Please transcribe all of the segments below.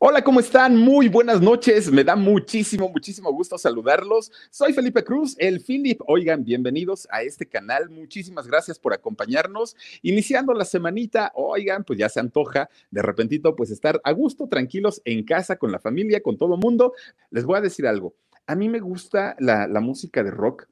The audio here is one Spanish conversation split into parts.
Hola, ¿cómo están? Muy buenas noches. Me da muchísimo, muchísimo gusto saludarlos. Soy Felipe Cruz, el Philip. Oigan, bienvenidos a este canal. Muchísimas gracias por acompañarnos. Iniciando la semanita, oigan, pues ya se antoja de repentito, pues estar a gusto, tranquilos en casa, con la familia, con todo mundo. Les voy a decir algo. A mí me gusta la, la música de rock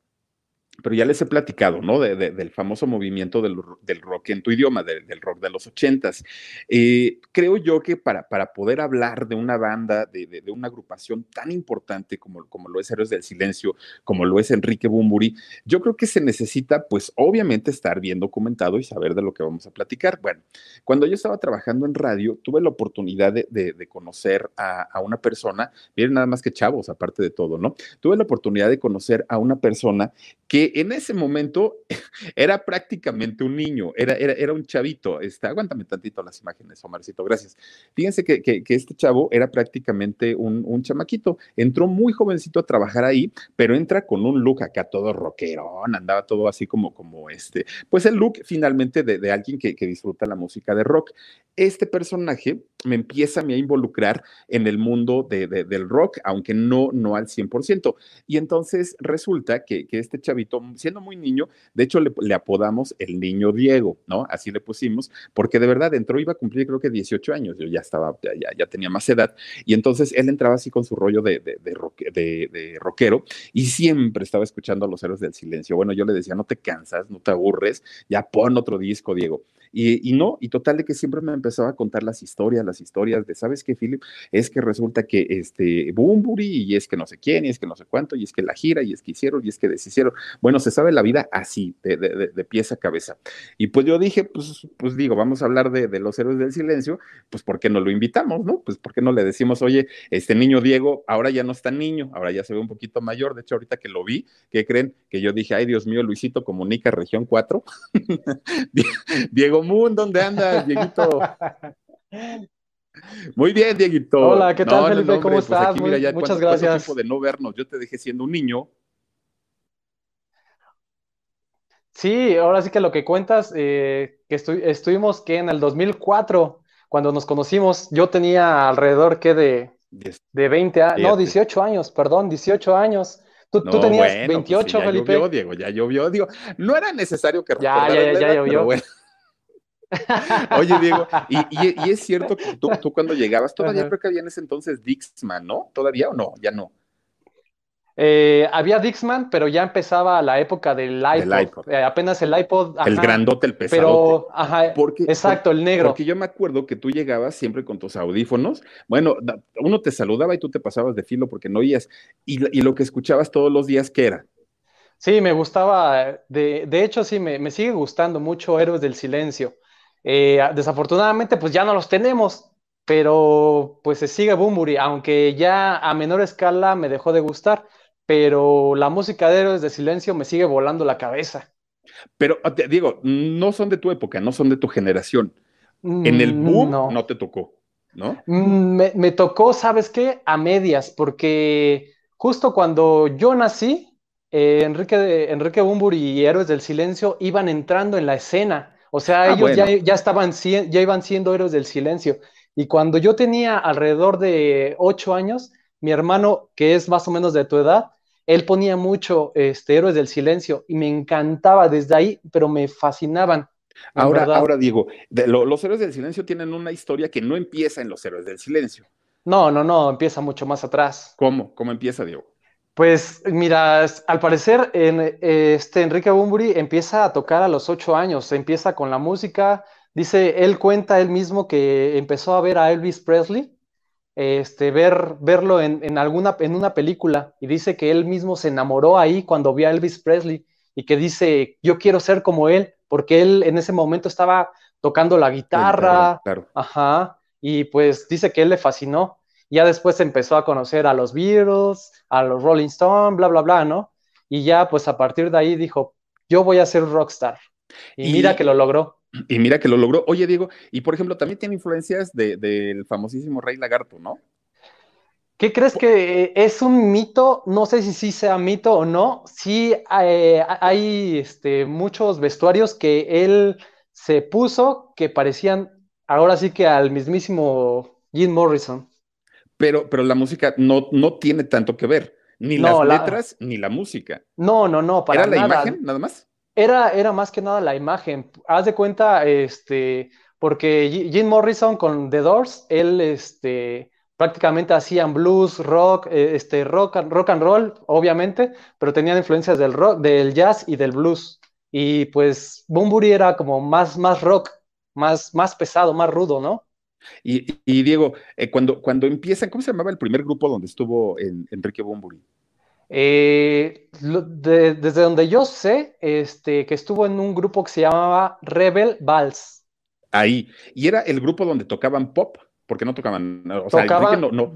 pero ya les he platicado, ¿no? del famoso movimiento del, rock en tu idioma, del rock de los ochentas. Eh, creo yo que para, para poder hablar de una banda, de, una agrupación tan importante como, como lo es Héroes del Silencio, como lo es Enrique Bumburi, yo creo que se necesita, pues obviamente, estar bien documentado y saber de lo que vamos a platicar. Bueno, cuando yo estaba trabajando en radio, tuve la oportunidad de, conocer a, a una persona, miren nada más que chavos, aparte de todo, ¿no? Tuve la oportunidad de conocer a una persona que en ese momento era prácticamente un niño, era, era, era un chavito. Este, aguántame tantito las imágenes, Omarcito, gracias. Fíjense que, que, este chavo era prácticamente un, un, chamaquito. Entró muy jovencito a trabajar ahí, pero entra con un look acá todo rockerón, andaba todo así como, como este, pues el look finalmente de, de alguien que, que disfruta la música de rock. Este personaje me empieza a, involucrar en el mundo de, del rock, aunque no, no al 100%. Y entonces resulta que, que este chavito siendo muy niño, de hecho le, apodamos el niño Diego, ¿no? Así le pusimos, porque de verdad entró, iba a cumplir creo que 18 años, yo ya estaba, ya, ya tenía más edad, y entonces él entraba así con su rollo de, de, rockero y siempre estaba escuchando a los héroes del silencio. Bueno, yo le decía, no te cansas, no te aburres, ya pon otro disco, Diego. Y, no, y total de que siempre me empezaba a contar las historias, las historias de, ¿sabes qué, Philip? Es que resulta que este Bumburi, y es que no sé quién, y es que no sé cuánto, y es que la gira, y es que hicieron, y es que deshicieron. Bueno, se sabe la vida así, de, de, de pieza a cabeza. Y pues yo dije, pues, pues digo, vamos a hablar de, los héroes del silencio, pues ¿por qué no lo invitamos, no? Pues ¿por qué no le decimos, oye, este niño Diego, ahora ya no está niño, ahora ya se ve un poquito mayor, de hecho ahorita que lo vi, ¿qué creen? Que yo dije, ay Dios mío, Luisito comunica región 4. Diego Moon, ¿dónde andas, Dieguito? Muy bien, Dieguito. Hola, ¿qué tal, Felipe? ¿Cómo pues estás? muchas gracias. tiempo de no vernos? Yo te dejé siendo un niño Sí, ahora sí que lo que cuentas, eh, que estuvimos que en el 2004, cuando nos conocimos, yo tenía alrededor que de, de 20 años, no, 18 años, perdón, 18 años. Tú, tú tenías 28, pues ya Llovió, Diego, ya llovió, digo, no era necesario que ya, ya, ya, ya llovió. Oye, Diego, y, y, es cierto que tú, tú cuando llegabas, todavía creo que había en ese entonces Dixman, ¿no? ¿Todavía o no? Ya no. Eh, había Dixman, pero ya empezaba la época del iPod. Eh, apenas el iPod. el grandote, el pesadote. Pero, ajá, exacto, el negro. Porque yo me acuerdo que tú llegabas siempre con tus audífonos. Bueno, uno te saludaba y tú te pasabas de filo porque no oías. Y, lo que escuchabas todos los días, ¿qué era? Sí, me gustaba. De, de hecho, sí, me, me, sigue gustando mucho Héroes del Silencio. Eh, desafortunadamente, pues ya no los tenemos. Pero pues se sigue Bumburi, aunque ya a menor escala me dejó de gustar pero la música de Héroes de Silencio me sigue volando la cabeza. Pero ah, te digo, no son de tu época, no son de tu generación. En el mm, boom no, te tocó, ¿no? Mm, me, tocó, ¿sabes qué? A medias, porque justo cuando yo nací, eh, Enrique, Enrique Bumburi y Héroes del Silencio iban entrando en la escena. O sea, ah, ellos ya, ya, estaban, ya iban siendo Héroes del Silencio. Y cuando yo tenía alrededor de ocho años, mi hermano, que es más o menos de tu edad, él ponía mucho este, Héroes del Silencio y me encantaba desde ahí, pero me fascinaban. Ahora, ahora Diego, los héroes del silencio tienen una historia que no empieza en los héroes del silencio. No, no, no, empieza mucho más atrás. ¿Cómo? ¿Cómo empieza, Diego? Pues mira, al parecer en, este Enrique Bumburi empieza a tocar a los ocho años, empieza con la música, dice, él cuenta él mismo que empezó a ver a Elvis Presley, este, ver, verlo en, en, alguna, en una película y dice que él mismo se enamoró ahí cuando vio a Elvis Presley y que dice, yo quiero ser como él, porque él en ese momento estaba tocando la guitarra, ajá, y pues dice que él le fascinó. Ya después empezó a conocer a los Beatles, a los Rolling Stones, bla, bla, bla, ¿no? Y ya pues a partir de ahí dijo, yo voy a ser rockstar. Y, mira que lo logró. Y mira que lo logró. Oye, Diego, y por ejemplo, también tiene influencias del famosísimo Rey Lagarto, ¿no? ¿Qué crees que es un mito? No sé si sí sea mito o no. Sí eh, hay este, muchos vestuarios que él se puso que parecían ahora sí que al mismísimo Jim Morrison. Pero, pero la música no, no tiene tanto que ver, ni las letras ni la música. No, no, no, para ¿Era la imagen nada más? Era, era más que nada la imagen. Haz de cuenta, este, porque Jim Morrison con The Doors, él, este, prácticamente hacían blues, rock, eh, este, rock, rock and roll, obviamente, pero tenían influencias del rock, del jazz y del blues. Y pues Bumburi era como más, más rock, más, más pesado, más rudo, ¿no? Y, Diego, eh, cuando, cuando empiezan, ¿cómo se llamaba el primer grupo donde estuvo Enrique Bumburi? Eh, desde donde yo sé, este, que estuvo en un grupo que se llamaba Rebel Vals. Ahí. ¿Y era el grupo donde tocaban pop? porque no tocaban, o sea, no, no,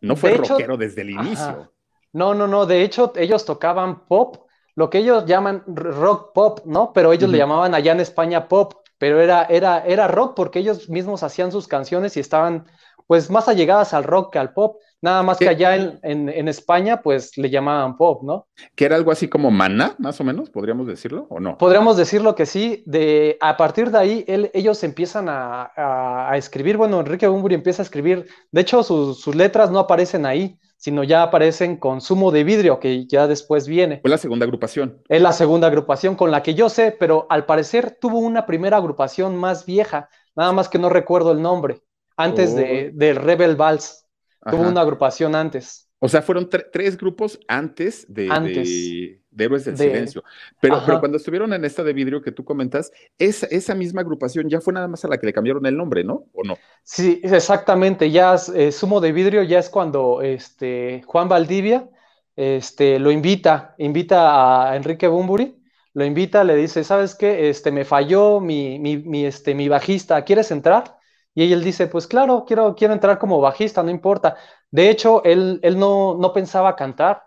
no, fue rockero desde el inicio. No, no, no, de hecho ellos tocaban pop, lo que ellos llaman rock pop, ¿no? Pero ellos le llamaban allá en España pop, pero era, era, era rock porque ellos mismos hacían sus canciones y estaban pues más allegadas al rock que al pop. Nada más que allá en, España, pues le llamaban pop, ¿no? Que era algo así como mana, más o menos, podríamos decirlo, ¿o no? Podríamos decirlo que sí. De, a partir de ahí, ellos empiezan a, escribir. Bueno, Enrique Bumburi empieza a escribir. De hecho, sus, letras no aparecen ahí, sino ya aparecen con Sumo de Vidrio, que ya después viene. Fue la segunda agrupación. Es la segunda agrupación con la que yo sé, pero al parecer tuvo una primera agrupación más vieja, nada más que no recuerdo el nombre, antes de, oh. del Rebel Vals. Tuvo una agrupación antes. O sea, fueron tres grupos antes de, de, Héroes del Silencio. Pero, pero, cuando estuvieron en esta de vidrio que tú comentas, esa, esa misma agrupación ya fue nada más a la que le cambiaron el nombre, ¿no? ¿O no? Sí, exactamente. Ya eh, Sumo de Vidrio ya es cuando este, Juan Valdivia este, lo invita, invita a Enrique Bumburi, lo invita, le dice, ¿sabes qué? Este, me falló mi, mi, mi, este, mi bajista, ¿quieres entrar? Y él dice, pues claro, quiero, quiero entrar como bajista, no importa. De hecho, él, él no, no pensaba cantar,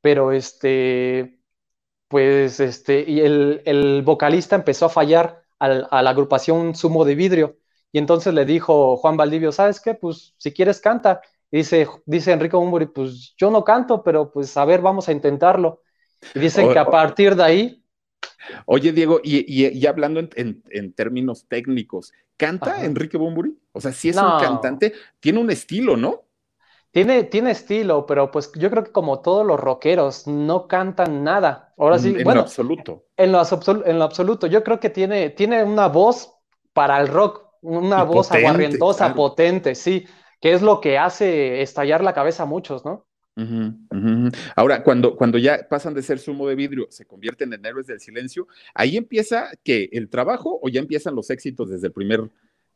pero este, pues este, y el, vocalista empezó a fallar a la agrupación Sumo de Vidrio. Y entonces le dijo Juan Valdivio, ¿sabes qué? Pues si quieres canta. Y dice, dice Enrique Bumburi, pues yo no canto, pero pues a ver, vamos a intentarlo. Y dicen que a partir de ahí Oye, Diego, y, hablando en, términos técnicos, ¿canta Enrique Bumburi? O sea, si es un cantante, tiene un estilo, ¿no? Tiene, tiene estilo, pero pues yo creo que como todos los rockeros, no cantan nada. Ahora sí, en bueno, lo absoluto. En lo, en lo absoluto. Yo creo que tiene, tiene una voz para el rock, una voz aguardientosa, potente, sí, que es lo que hace estallar la cabeza a muchos, ¿no? Ahora, cuando, cuando ya pasan de ser sumo de vidrio, se convierten en héroes del silencio, ahí empieza que el trabajo o ya empiezan los éxitos desde el primer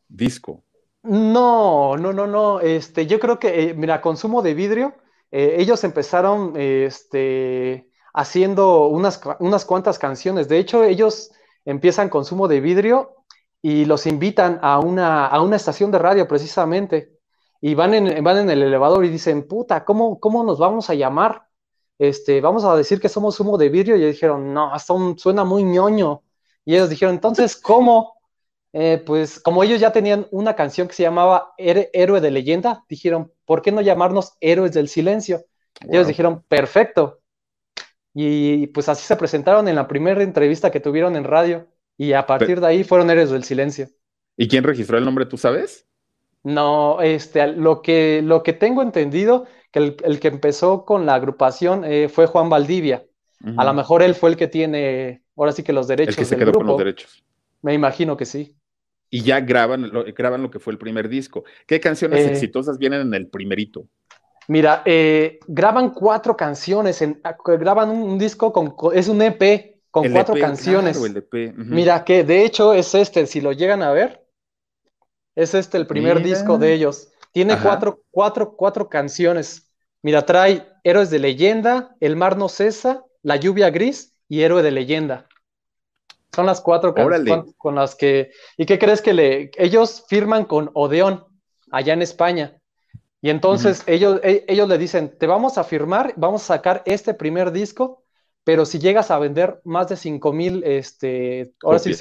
disco. No, no, no, no. Este, yo creo que, eh, mira, consumo de vidrio, eh, ellos empezaron este, haciendo unas, unas cuantas canciones. De hecho, ellos empiezan consumo de vidrio y los invitan a una, a una estación de radio precisamente y van en, van en el elevador y dicen, puta, ¿cómo, ¿cómo nos vamos a llamar? Este, vamos a decir que somos humo de vidrio. Y ellos dijeron, no, son, suena muy ñoño. Y ellos dijeron, entonces, ¿cómo? Eh, pues como ellos ya tenían una canción que se llamaba Héroe de leyenda, dijeron, ¿por qué no llamarnos Héroes del Silencio? Ellos dijeron, perfecto. Y pues así se presentaron en la primera entrevista que tuvieron en radio. Y a partir de ahí fueron Héroes del Silencio. ¿Y quién registró el nombre, tú sabes? No, este, lo que, lo que tengo entendido, que el, que empezó con la agrupación eh, fue Juan Valdivia. A lo mejor él fue el que tiene, ahora sí que los derechos. El que se quedó con los derechos. Me imagino que sí. Y ya graban lo, graban lo que fue el primer disco. ¿Qué canciones eh, exitosas vienen en el primerito? Mira, eh, graban cuatro canciones, en, ah, graban un, disco con, es un EP con cuatro EP, canciones. Claro, el EP. Mira que de hecho es este, si lo llegan a ver, es este el primer disco de ellos. Tiene cuatro, cuatro, cuatro canciones. Mira, trae Héroes de Leyenda, El Mar no cesa, La Lluvia Gris y Héroe de Leyenda. Son las cuatro canciones con las que... ¿Y qué crees que le... Ellos firman con Odeón, allá en España. Y entonces ellos, e, ellos le dicen, te vamos a firmar, vamos a sacar este primer disco, pero si llegas a vender más de cinco mil, este, ahora sí,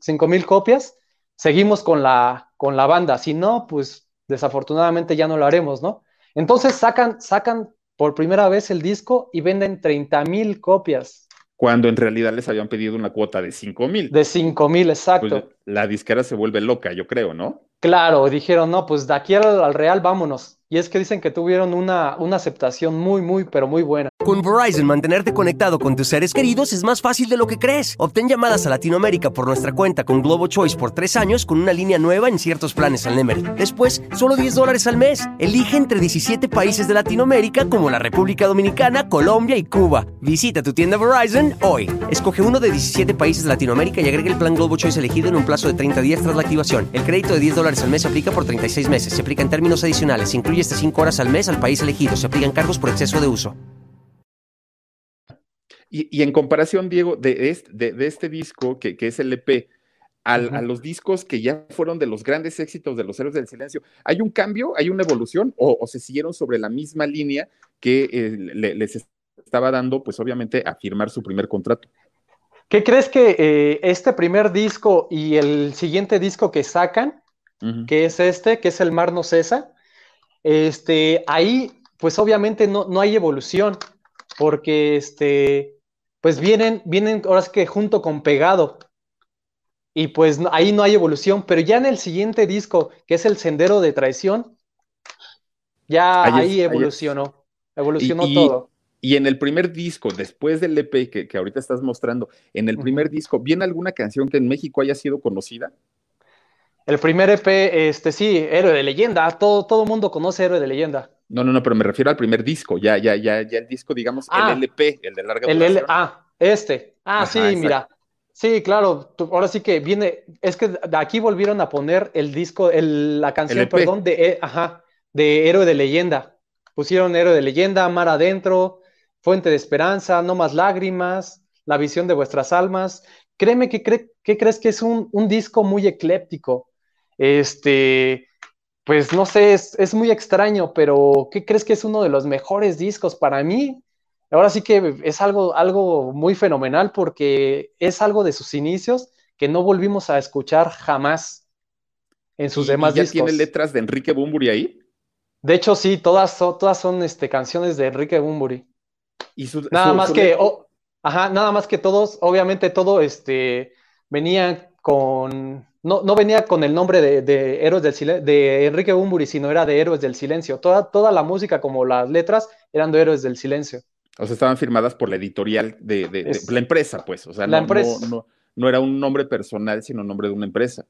cinco mil copias, seguimos con la, con la banda. Si no, pues desafortunadamente ya no lo haremos, ¿no? Entonces sacan, sacan por primera vez el disco y venden 30 mil copias. Cuando en realidad les habían pedido una cuota de 5 mil. De 5 mil, exacto. Pues la disquera se vuelve loca, yo creo, ¿no? Claro, dijeron, no, pues de aquí al, al Real vámonos. Y es que dicen que tuvieron una, una aceptación muy, muy, pero muy buena. Con Verizon, mantenerte conectado con tus seres queridos es más fácil de lo que crees. Obtén llamadas a Latinoamérica por nuestra cuenta con Globo Choice por tres años con una línea nueva en ciertos planes al Nemery. Después, solo 10 dólares al mes. Elige entre 17 países de Latinoamérica como la República Dominicana, Colombia y Cuba. Visita tu tienda Verizon hoy. Escoge uno de 17 países de Latinoamérica y agrega el plan Globo Choice elegido en un plazo de 30 días tras la activación. El crédito de 10 dólares al mes se aplica por 36 meses. Se aplica en términos adicionales. Incluye hasta 5 horas al mes al país elegido. Se aplican cargos por exceso de uso. Y, en comparación, Diego, de este, de, este disco, que, es el EP, a los discos que ya fueron de los grandes éxitos de los Héroes del Silencio, ¿hay un cambio, hay una evolución o, se siguieron sobre la misma línea que eh, les estaba dando, pues obviamente, a firmar su primer contrato? ¿Qué crees que eh, este primer disco y el siguiente disco que sacan, que es este, que es El Mar No Cesa, este, ahí, pues obviamente no, no hay evolución, porque este, pues vienen, vienen ahora es que junto con pegado. Y pues ahí no hay evolución, pero ya en el siguiente disco, que es el Sendero de Traición, ya ahí, evolucionó, evolucionó todo. Y en el primer disco, después del EP que, que ahorita estás mostrando, en el primer disco, ¿viene alguna canción que en México haya sido conocida? El primer EP, este sí, Héroe de Leyenda, todo, todo mundo conoce Héroe de Leyenda. No, no, no, pero me refiero al primer disco, ya, ya, ya, ya el disco, digamos, el ah. LP, el de larga duración. ah, este. Ah, sí, mira. Sí, claro, ahora sí que viene, es que de aquí volvieron a poner el disco, el, la canción, perdón, de, eh, ajá, de Héroe de Leyenda. Pusieron Héroe de Leyenda, Mar Adentro, Fuente de Esperanza, No Más Lágrimas, La Visión de Vuestras Almas. Créeme que, que crees que es un, un disco muy ecléptico este, pues no sé, es, muy extraño, pero ¿qué crees que es uno de los mejores discos para mí? Ahora sí que es algo, algo muy fenomenal porque es algo de sus inicios que no volvimos a escuchar jamás en sus demás ¿y ya discos. ¿Tiene letras de Enrique Bumburi ahí? De hecho, sí, todas, todas son este, canciones de Enrique Bumburi. ¿Y nada más que, ajá, nada más que todos, obviamente todo este, venía con no, no venía con el nombre de, Héroes del Silencio, de Enrique Bumburi, sino era de Héroes del Silencio. Toda, toda la música, como las letras, eran de Héroes del Silencio. O sea, estaban firmadas por la editorial de, la empresa, pues. O sea, no, No, era un nombre personal, sino nombre de una empresa.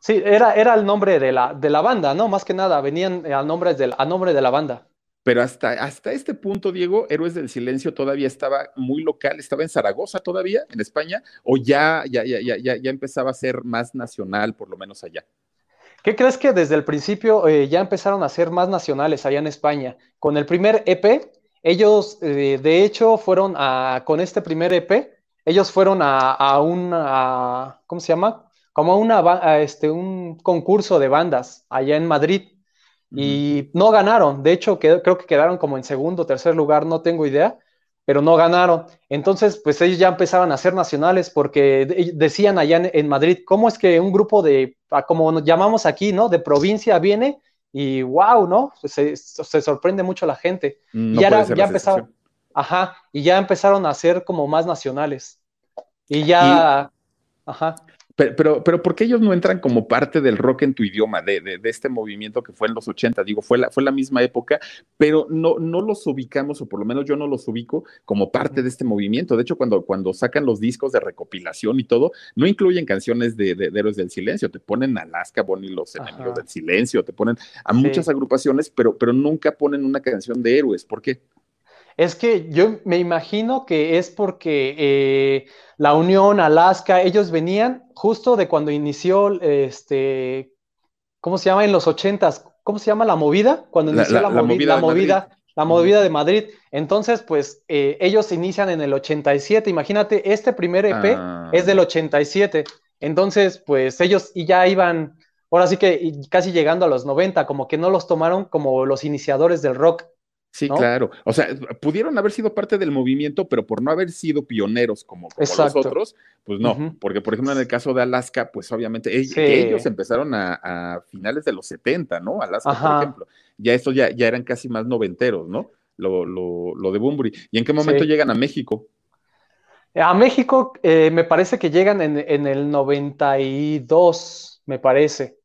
Sí, era, era el nombre de la, de la banda, ¿no? Más que nada, venían a nombre de, a nombre de la banda. Pero hasta, hasta este punto, Diego, Héroes del Silencio todavía estaba muy local, estaba en Zaragoza todavía, en España, o ya, ya, ya, ya, ya empezaba a ser más nacional, por lo menos allá. ¿Qué crees que desde el principio eh, ya empezaron a ser más nacionales allá en España? Con el primer EP, ellos eh, de hecho fueron a, con este primer EP, ellos fueron a, a un, ¿cómo se llama? Como a, este, un concurso de bandas allá en Madrid y no ganaron. De hecho, creo que quedaron como en segundo o tercer lugar, no tengo idea, pero no ganaron. Entonces, pues ellos ya empezaban a ser nacionales porque decían allá en, Madrid, ¿cómo es que un grupo de, como nos llamamos aquí, ¿no? De provincia viene y wow, ¿no? Pues se, sorprende mucho la gente. y ya, ya empezaron, ajá, y ya empezaron a ser como más nacionales. Y ya, ajá. Pero, pero, pero, ¿por qué ellos no entran como parte del rock en tu idioma, de, de, de, este movimiento que fue en los 80? Digo, fue la, fue la misma época, pero no, no los ubicamos, o por lo menos yo no los ubico como parte de este movimiento. De hecho, cuando, cuando sacan los discos de recopilación y todo, no incluyen canciones de, de Héroes del Silencio, te ponen Alaska, Bonnie los Enemigos del Silencio, te ponen a muchas agrupaciones, pero, pero nunca ponen una canción de héroes. ¿Por qué? Es que yo me imagino que es porque eh, la Unión, Alaska, ellos venían justo de cuando inició, este, ¿cómo se llama? En los ochentas, ¿cómo se llama la movida? Cuando inició la, la, la, movi la movida, la movida de Madrid. Entonces, pues eh, ellos inician en el 87. Imagínate, este primer EP ah. es del 87. Entonces, pues ellos y ya iban, ahora sí que casi llegando a los 90, como que no los tomaron como los iniciadores del rock. Sí, ¿no? claro. O sea, pudieron haber sido parte del movimiento, pero por no haber sido pioneros como, como los otros, pues no. Uh -huh. Porque, por ejemplo, en el caso de Alaska, pues obviamente ellos, sí. ellos empezaron a, a, finales de los 70, ¿no? Alaska, Ajá. por ejemplo. Ya estos ya, ya eran casi más noventeros, ¿no? Lo, lo, lo de Bumburi. ¿Y en qué momento sí. llegan a México? A México eh, me parece que llegan en, en, el 92, me parece.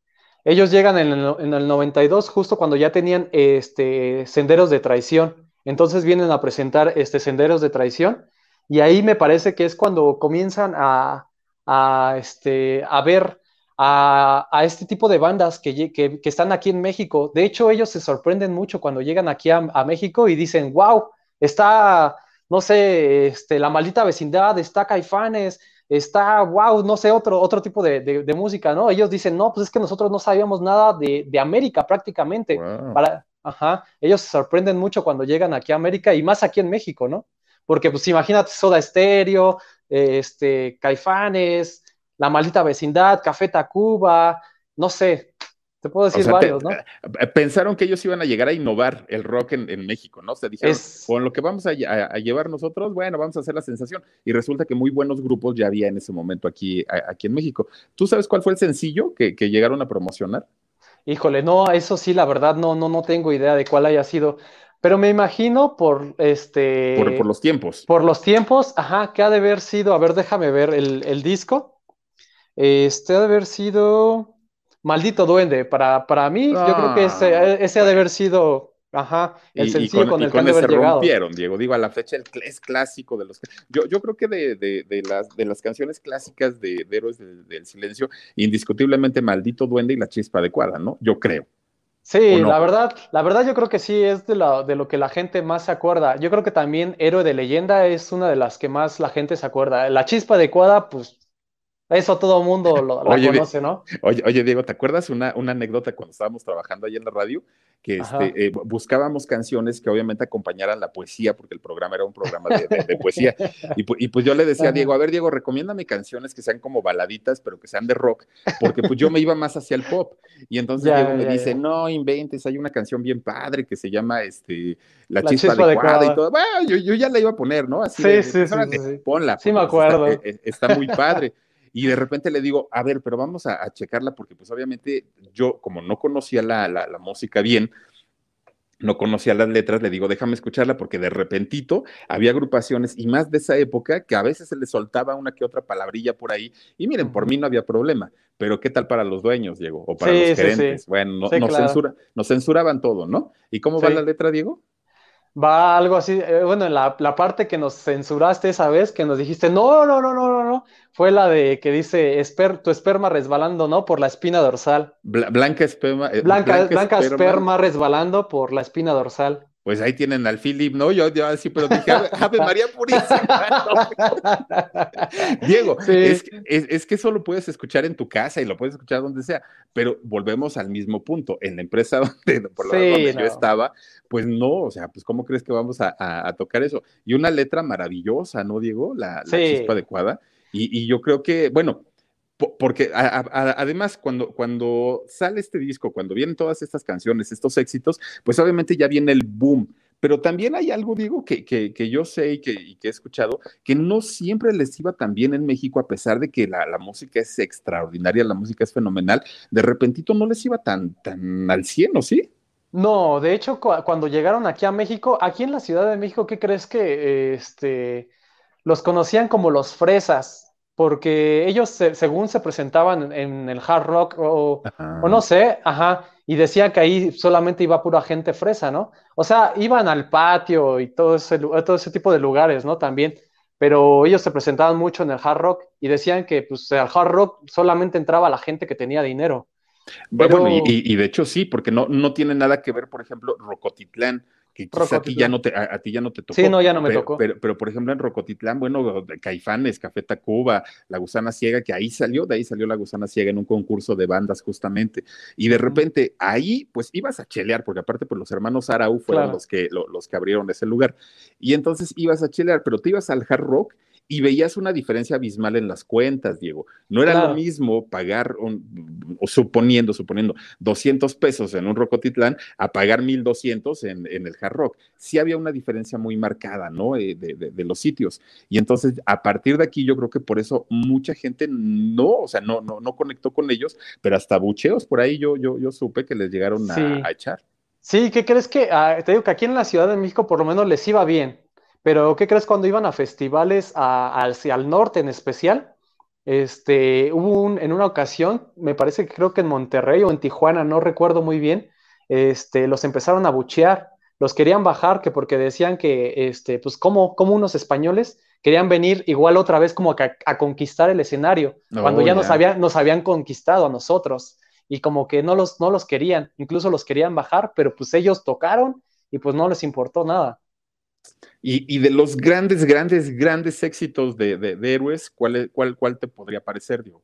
Ellos llegan en el, en el 92 justo cuando ya tenían este, senderos de traición. Entonces vienen a presentar este, senderos de traición y ahí me parece que es cuando comienzan a, a, este, a ver a, a, este tipo de bandas que, que, que, están aquí en México. De hecho, ellos se sorprenden mucho cuando llegan aquí a, a México y dicen, wow, está, no sé, este, la maldita vecindad, está Caifanes, está, wow, no sé, otro, otro tipo de, de, de, música, ¿no? Ellos dicen, no, pues es que nosotros no sabíamos nada de, de América prácticamente. Wow. Para, ajá, ellos se sorprenden mucho cuando llegan aquí a América y más aquí en México, ¿no? Porque, pues, imagínate Soda Stereo, este, Caifanes, La Maldita Vecindad, Café Tacuba, no sé, te puedo decir o sea, varios, te, ¿no? Eh, pensaron que ellos iban a llegar a innovar el rock en, en México, ¿no? Se dijeron, es... con lo que vamos a, a, a, llevar nosotros, bueno, vamos a hacer la sensación. Y resulta que muy buenos grupos ya había en ese momento aquí, a, aquí en México. ¿Tú sabes cuál fue el sencillo que, que, llegaron a promocionar? Híjole, no, eso sí, la verdad, no, no, no tengo idea de cuál haya sido. Pero me imagino por este. Por, por, los tiempos. Por los tiempos, ajá, que ha de haber sido. A ver, déjame ver el, el disco. Este ha de haber sido. Maldito Duende. Para, para mí, ah. yo creo que ese, ah. ese, ha de haber sido. Ajá, el y, sencillo y con, con, el y con que haber rompieron, Diego. Digo, a la fecha el, es clásico de los. Yo, yo creo que de, de, de, las, de las canciones clásicas de, de Héroes del, del Silencio, indiscutiblemente Maldito Duende y La Chispa Adecuada, ¿no? Yo creo. Sí, no? la verdad, la verdad yo creo que sí es de, la, de lo que la gente más se acuerda. Yo creo que también Héroe de Leyenda es una de las que más la gente se acuerda. La chispa adecuada, pues eso todo el mundo lo, oye, la conoce, ¿no? Oye, oye, Diego, ¿te acuerdas una, una anécdota cuando estábamos trabajando ahí en la radio? Que este, eh, buscábamos canciones que obviamente acompañaran la poesía, porque el programa era un programa de, de, de poesía. Y, y, pues yo le decía a Diego, a ver, Diego, recomiéndame canciones que sean como baladitas, pero que sean de rock, porque pues yo me iba más hacia el pop. Y entonces ya, Diego ya, me ya, dice, no inventes, hay una canción bien padre que se llama este, La, la chispa, chispa adecuada, adecuada, y todo. Bueno, yo, yo, ya la iba a poner, ¿no? Así sí, de, sí, sí, sí, Ponla. Sí, me acuerdo. Está, eh, está muy padre. Y de repente le digo, a ver, pero vamos a, a checarla porque pues obviamente yo como no conocía la, la, la, música bien, no conocía las letras, le digo, déjame escucharla porque de repentito había agrupaciones y más de esa época que a veces se le soltaba una que otra palabrilla por ahí y miren, por mí no había problema, pero ¿qué tal para los dueños, Diego? O para sí, los gerentes. Sí, sí. Bueno, no, nos, claro. censura, nos censuraban todo, ¿no? ¿Y cómo va la letra, Diego? Va algo así, eh, bueno, la, la, parte que nos censuraste esa vez, que nos dijiste, no, no, no, no, no, no, fue la de que dice, esper, tu esperma resbalando, ¿no? Por la espina dorsal. Bla, blanca esperma. Eh, blanca, blanca, blanca esperma. esperma resbalando por la espina dorsal. Pues ahí tienen al Philip, ¿no? Yo, yo así, pero dije, Ave María Purísima. Diego, sí. es, es, es, que eso lo puedes escuchar en tu casa y lo puedes escuchar donde sea, pero volvemos al mismo punto. En la empresa donde, por lo sí, donde no. yo estaba, pues no, o sea, pues ¿cómo crees que vamos a, a, a tocar eso? Y una letra maravillosa, ¿no, Diego? La, la sí. chispa adecuada. Y, y yo creo que, bueno, porque a, además cuando, cuando sale este disco, cuando vienen todas estas canciones, estos éxitos, pues obviamente ya viene el boom. Pero también hay algo, Diego, que, que, que yo sé y que, he escuchado, que no siempre les iba tan bien en México, a pesar de que la, música es extraordinaria, la música es fenomenal, de repentito no les iba tan, tan al cielo, ¿sí? No, de hecho, cu cuando llegaron aquí a México, aquí en la Ciudad de México, ¿qué crees que este, los conocían como los fresas? Porque ellos según se presentaban en, el hard rock o, no sé, ajá, y decían que ahí solamente iba pura gente fresa, ¿no? O sea, iban al patio y todo ese, todo ese tipo de lugares, ¿no? También, pero ellos se presentaban mucho en el hard rock y decían que pues al hard rock solamente entraba la gente que tenía dinero. Bueno, y, de hecho sí, porque no, no tiene nada que ver, por ejemplo, Rocotitlán que quizá a ti ya no te, a, ti ya no te tocó. Sí, no, ya no me pero, tocó. Pero, por ejemplo en Rocotitlán, bueno, Caifanes, Café Tacuba, La Gusana Ciega, que ahí salió, de ahí salió La Gusana Ciega en un concurso de bandas justamente. Y de repente ahí, pues ibas a chelear, porque aparte pues los hermanos Arau fueron los, que, los que abrieron ese lugar. Y entonces ibas a chelear, pero te ibas al hard rock y veías una diferencia abismal en las cuentas, Diego. No era lo mismo pagar, o suponiendo, suponiendo, 200 pesos en un Rocotitlán a pagar 1200 en, en el Hard Rock. Sí había una diferencia muy marcada, ¿no? Eh, de, los sitios. Y entonces, a partir de aquí, yo creo que por eso mucha gente no, o sea, no, no, no conectó con ellos, pero hasta bucheos por ahí yo, yo, yo supe que les llegaron a, echar. Sí, ¿qué crees que? Ah, te digo que aquí en la Ciudad de México por lo menos les iba bien. Pero, ¿qué crees cuando iban a festivales hacia el norte en especial? Este, hubo un, en una ocasión, me parece que creo que en Monterrey o en Tijuana, no recuerdo muy bien, este, los empezaron a buchear, los querían bajar, que porque decían que, este, pues, como, como unos españoles querían venir igual otra vez como a, conquistar el escenario, cuando ya nos, habían, nos habían conquistado a nosotros, y como que no los, no los querían, incluso los querían bajar, pero pues ellos tocaron y pues no les importó nada. Y, de los grandes, grandes, grandes éxitos de, de, héroes, ¿cuál, cuál, ¿cuál te podría parecer, Diego?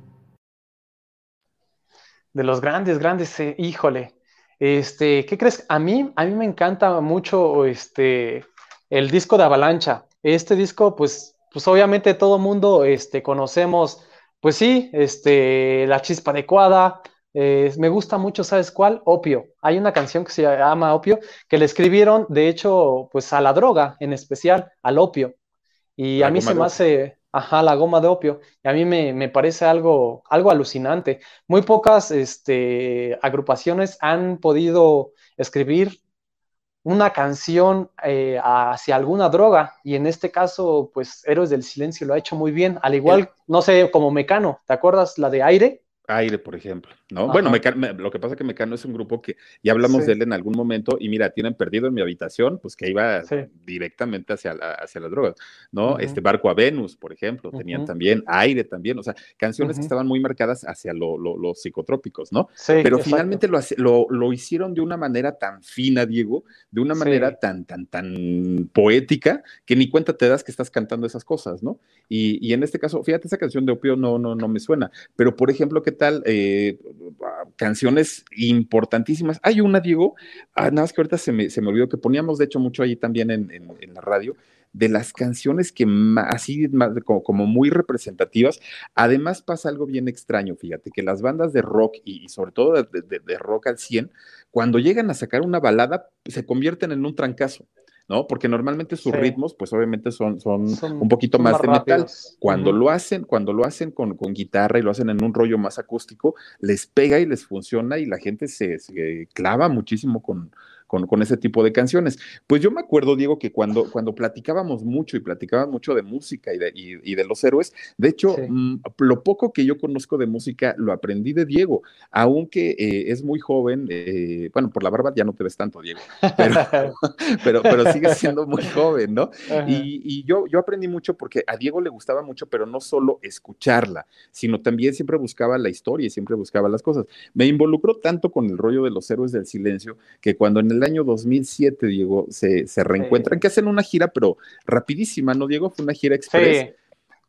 de los grandes, grandes, eh, híjole. Este, ¿qué crees? A mí, a mí me encanta mucho este, el disco de Avalancha. Este disco, pues, pues obviamente todo mundo este, conocemos, pues sí, este, La Chispa Adecuada. Eh, me gusta mucho, ¿sabes cuál? Opio. Hay una canción que se llama Opio, que le escribieron, de hecho, pues a la droga, en especial, al opio. Y a mí se me hace, Ajá, la goma de opio. Y a mí me, parece algo, algo alucinante. Muy pocas este, agrupaciones han podido escribir una canción eh, hacia alguna droga. Y en este caso, pues Héroes del Silencio lo ha hecho muy bien. Al igual, no sé, como Mecano. ¿Te acuerdas la de aire? Aire, por ejemplo, ¿no? Bueno, lo que pasa es que Mecano es un grupo que ya hablamos de él en algún momento y mira, tienen perdido en mi habitación, pues que iba directamente hacia, la, hacia las drogas, ¿no? Este Barco a Venus, por ejemplo, tenían también Aire también, o sea, canciones que estaban muy marcadas hacia los psicotrópicos, ¿no? Pero finalmente lo, lo, hicieron de una manera tan fina, Diego, de una manera tan, tan, tan poética, que ni cuenta te das que estás cantando esas cosas, ¿no? Y, y en este caso, fíjate, esa canción de Opio no, no, no me suena, pero por ejemplo, que Eh, canciones importantísimas. Hay una, Diego, ah, nada más que ahorita se me, se me, olvidó que poníamos, de hecho, mucho ahí también en, la radio, de las canciones que así más, como, muy representativas. Además pasa algo bien extraño, fíjate, que las bandas de rock y, sobre todo de, de, de, rock al 100, cuando llegan a sacar una balada, se convierten en un trancazo. ¿No? Porque normalmente sus ritmos, pues obviamente son, son, un poquito más, de metal. Cuando lo hacen, cuando lo hacen con, con, guitarra y lo hacen en un rollo más acústico, les pega y les funciona y la gente se clava muchísimo con, con, ese tipo de canciones. Pues yo me acuerdo, Diego, que cuando, cuando platicábamos mucho y platicábamos mucho de música y de, y, de los héroes, de hecho, mm, lo poco que yo conozco de música lo aprendí de Diego, aunque eh, es muy joven, eh, bueno, por la barba ya no te ves tanto, Diego, pero, pero, sigue siendo muy joven, ¿no? Y, y, yo, yo aprendí mucho porque a Diego le gustaba mucho, pero no solo escucharla, sino también siempre buscaba la historia y siempre buscaba las cosas. Me involucró tanto con el rollo de los héroes del silencio que cuando en el año 2007, Diego, se, se reencuentran, que hacen una gira, pero rapidísima, ¿no, Diego? Fue una gira express.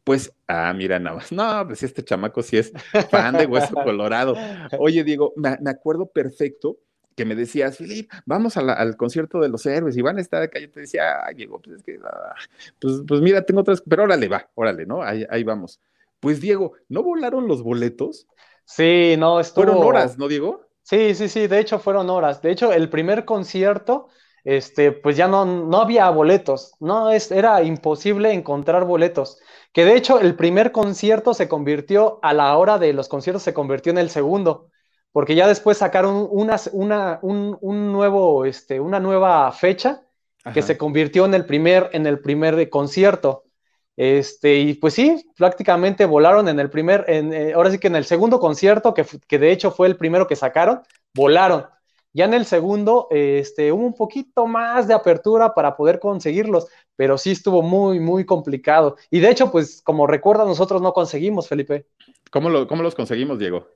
Pues, ah, mira, nada más. No, pues este chamaco sí es fan de Hueso Colorado. Oye, Diego, me, acuerdo perfecto que me decías, Filip, vamos al concierto de los héroes y van a estar acá. Yo te decía, ay, Diego, pues es que, ah, pues, pues, mira, tengo otras, pero órale, va, órale, ¿no? Ahí, ahí vamos Pues Diego, ¿no volaron los boletos? Sí, no, estuvo... Fueron horas, ¿no, Diego? Sí, sí, sí, de hecho fueron horas. De hecho, el primer concierto, este, pues ya no, no había boletos, no, es, era imposible encontrar boletos. Que de hecho el primer concierto se convirtió, a la hora de los conciertos se convirtió en el segundo, porque ya después sacaron una, una, un, un nuevo, este, una nueva fecha que se convirtió en el primer, en el primer concierto. Este, y pues sí, prácticamente volaron en el primer, en, eh, ahora sí que en el segundo concierto, que, de hecho fue el primero que sacaron, volaron. Ya en el segundo, este, hubo un poquito más de apertura para poder conseguirlos, pero sí estuvo muy, muy complicado. Y de hecho, pues como recuerda, nosotros no conseguimos, Felipe, ¿Cómo, lo- cómo los conseguimos, Diego?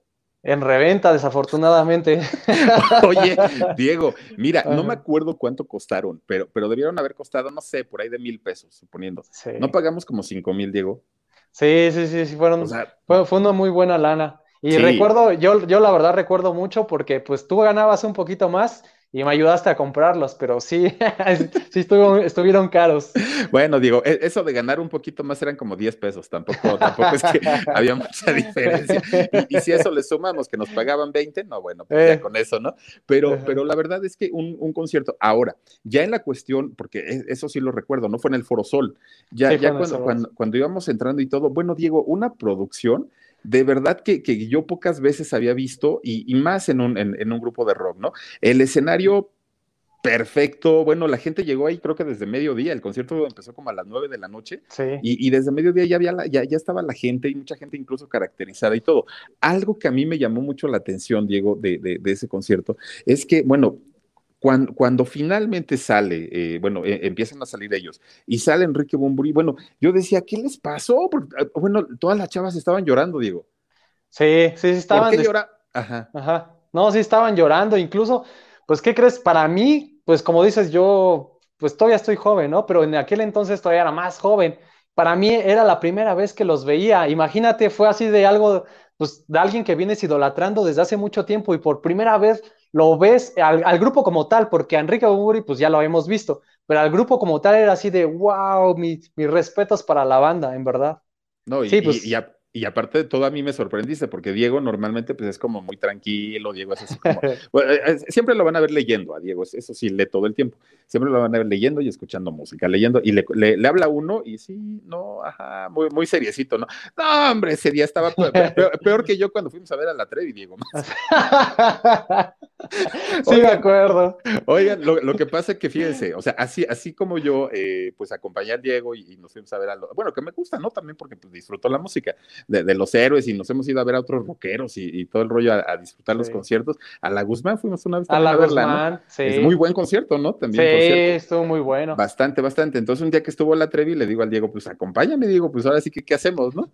En reventa, desafortunadamente. Oye, Diego, mira, no me acuerdo cuánto costaron, pero, pero debieron haber costado, no sé, por ahí de mil pesos, suponiendo. Sí, ¿No pagamos como cinco mil, Diego? sí, sí, sí, sí, fueron, O sea, Fue, fue una muy buena lana. Y Sí. recuerdo, yo, yo la verdad recuerdo mucho porque pues tú ganabas un poquito más y me ayudaste a comprarlos, pero sí, sí estuvieron caros. bueno, Diego, e- eso de ganar un poquito más eran como 10 pesos, tampoco, tampoco es que había mucha diferencia. Y, y si eso le sumamos que nos pagaban 20, no, bueno, pues Eh. ya con eso, ¿no? Pero, pero la verdad es que un, un concierto, ahora, ya en la cuestión, porque e- eso sí lo recuerdo, no fue en el Foro Sol, ya, Sí, ya cuando íbamos entrando y todo, bueno, Diego, una producción de verdad que, que yo pocas veces había visto, y, y más en un, en, en un grupo de rock, ¿no? El escenario perfecto, bueno, la gente llegó ahí creo que desde mediodía, el concierto empezó como a las 9 de la noche, Sí, y, y desde mediodía ya, había la- ya, ya estaba la gente y mucha gente incluso caracterizada y todo. Algo que a mí me llamó mucho la atención, Diego, de, de- de ese concierto, es que, bueno, cuando, cuando finalmente sale, eh, bueno, eh, empiezan a salir ellos y sale Enrique Bumburi, bueno, yo decía, ¿qué les pasó? Porque, ah, bueno, todas las chavas estaban llorando, Diego. sí, sí, sí, estaban. ¿Por qué llora? Ajá. Ajá. No, sí estaban llorando, incluso, pues, ¿qué crees? Para mí, pues, como dices, yo, pues, todavía estoy joven, ¿no? Pero en aquel entonces todavía era más joven. Para mí era la primera vez que los veía. Imagínate, fue así de algo, pues, de alguien que vienes idolatrando desde hace mucho tiempo y por primera vez lo ves al, al grupo como tal, porque a Enrique Bunbury, pues, ya lo hemos visto, pero al grupo como tal era así de, wow, mi- mis respetos para la banda, en verdad. No, y, Sí, pues- y- y a- y aparte de todo, a mí me sorprendiste, porque Diego normalmente pues es como muy tranquilo, Diego es así como, bueno, eh, eh, siempre lo van a ver leyendo a Diego, eso sí, lee todo el tiempo, siempre lo van a ver leyendo y escuchando música, leyendo, y le, le- le habla uno y sí, no, ajá, muy, muy seriecito, ¿no? No, hombre, ese día estaba pe- pe- peor, peor que yo cuando fuimos a ver a la Trevi, Diego. Sí, me acuerdo. Oigan, lo, lo que pasa es que fíjense, o sea, así, así como yo, eh, pues acompañé al Diego y, y nos fuimos a ver a lo, bueno, que me gusta, ¿no? También porque pues, disfruto la música de, de los héroes y nos hemos ido a ver a otros rockeros y, y todo el rollo a, a disfrutar los conciertos. A la Guzmán fuimos una vez A la a verla, ¿no? Guzmán, sí. Es muy buen concierto, ¿no? También, Sí, estuvo muy bueno. Bastante, bastante. Entonces, un día que estuvo la Trevi, le digo al Diego, pues acompáñame, Diego, pues ahora sí que, ¿qué hacemos, no?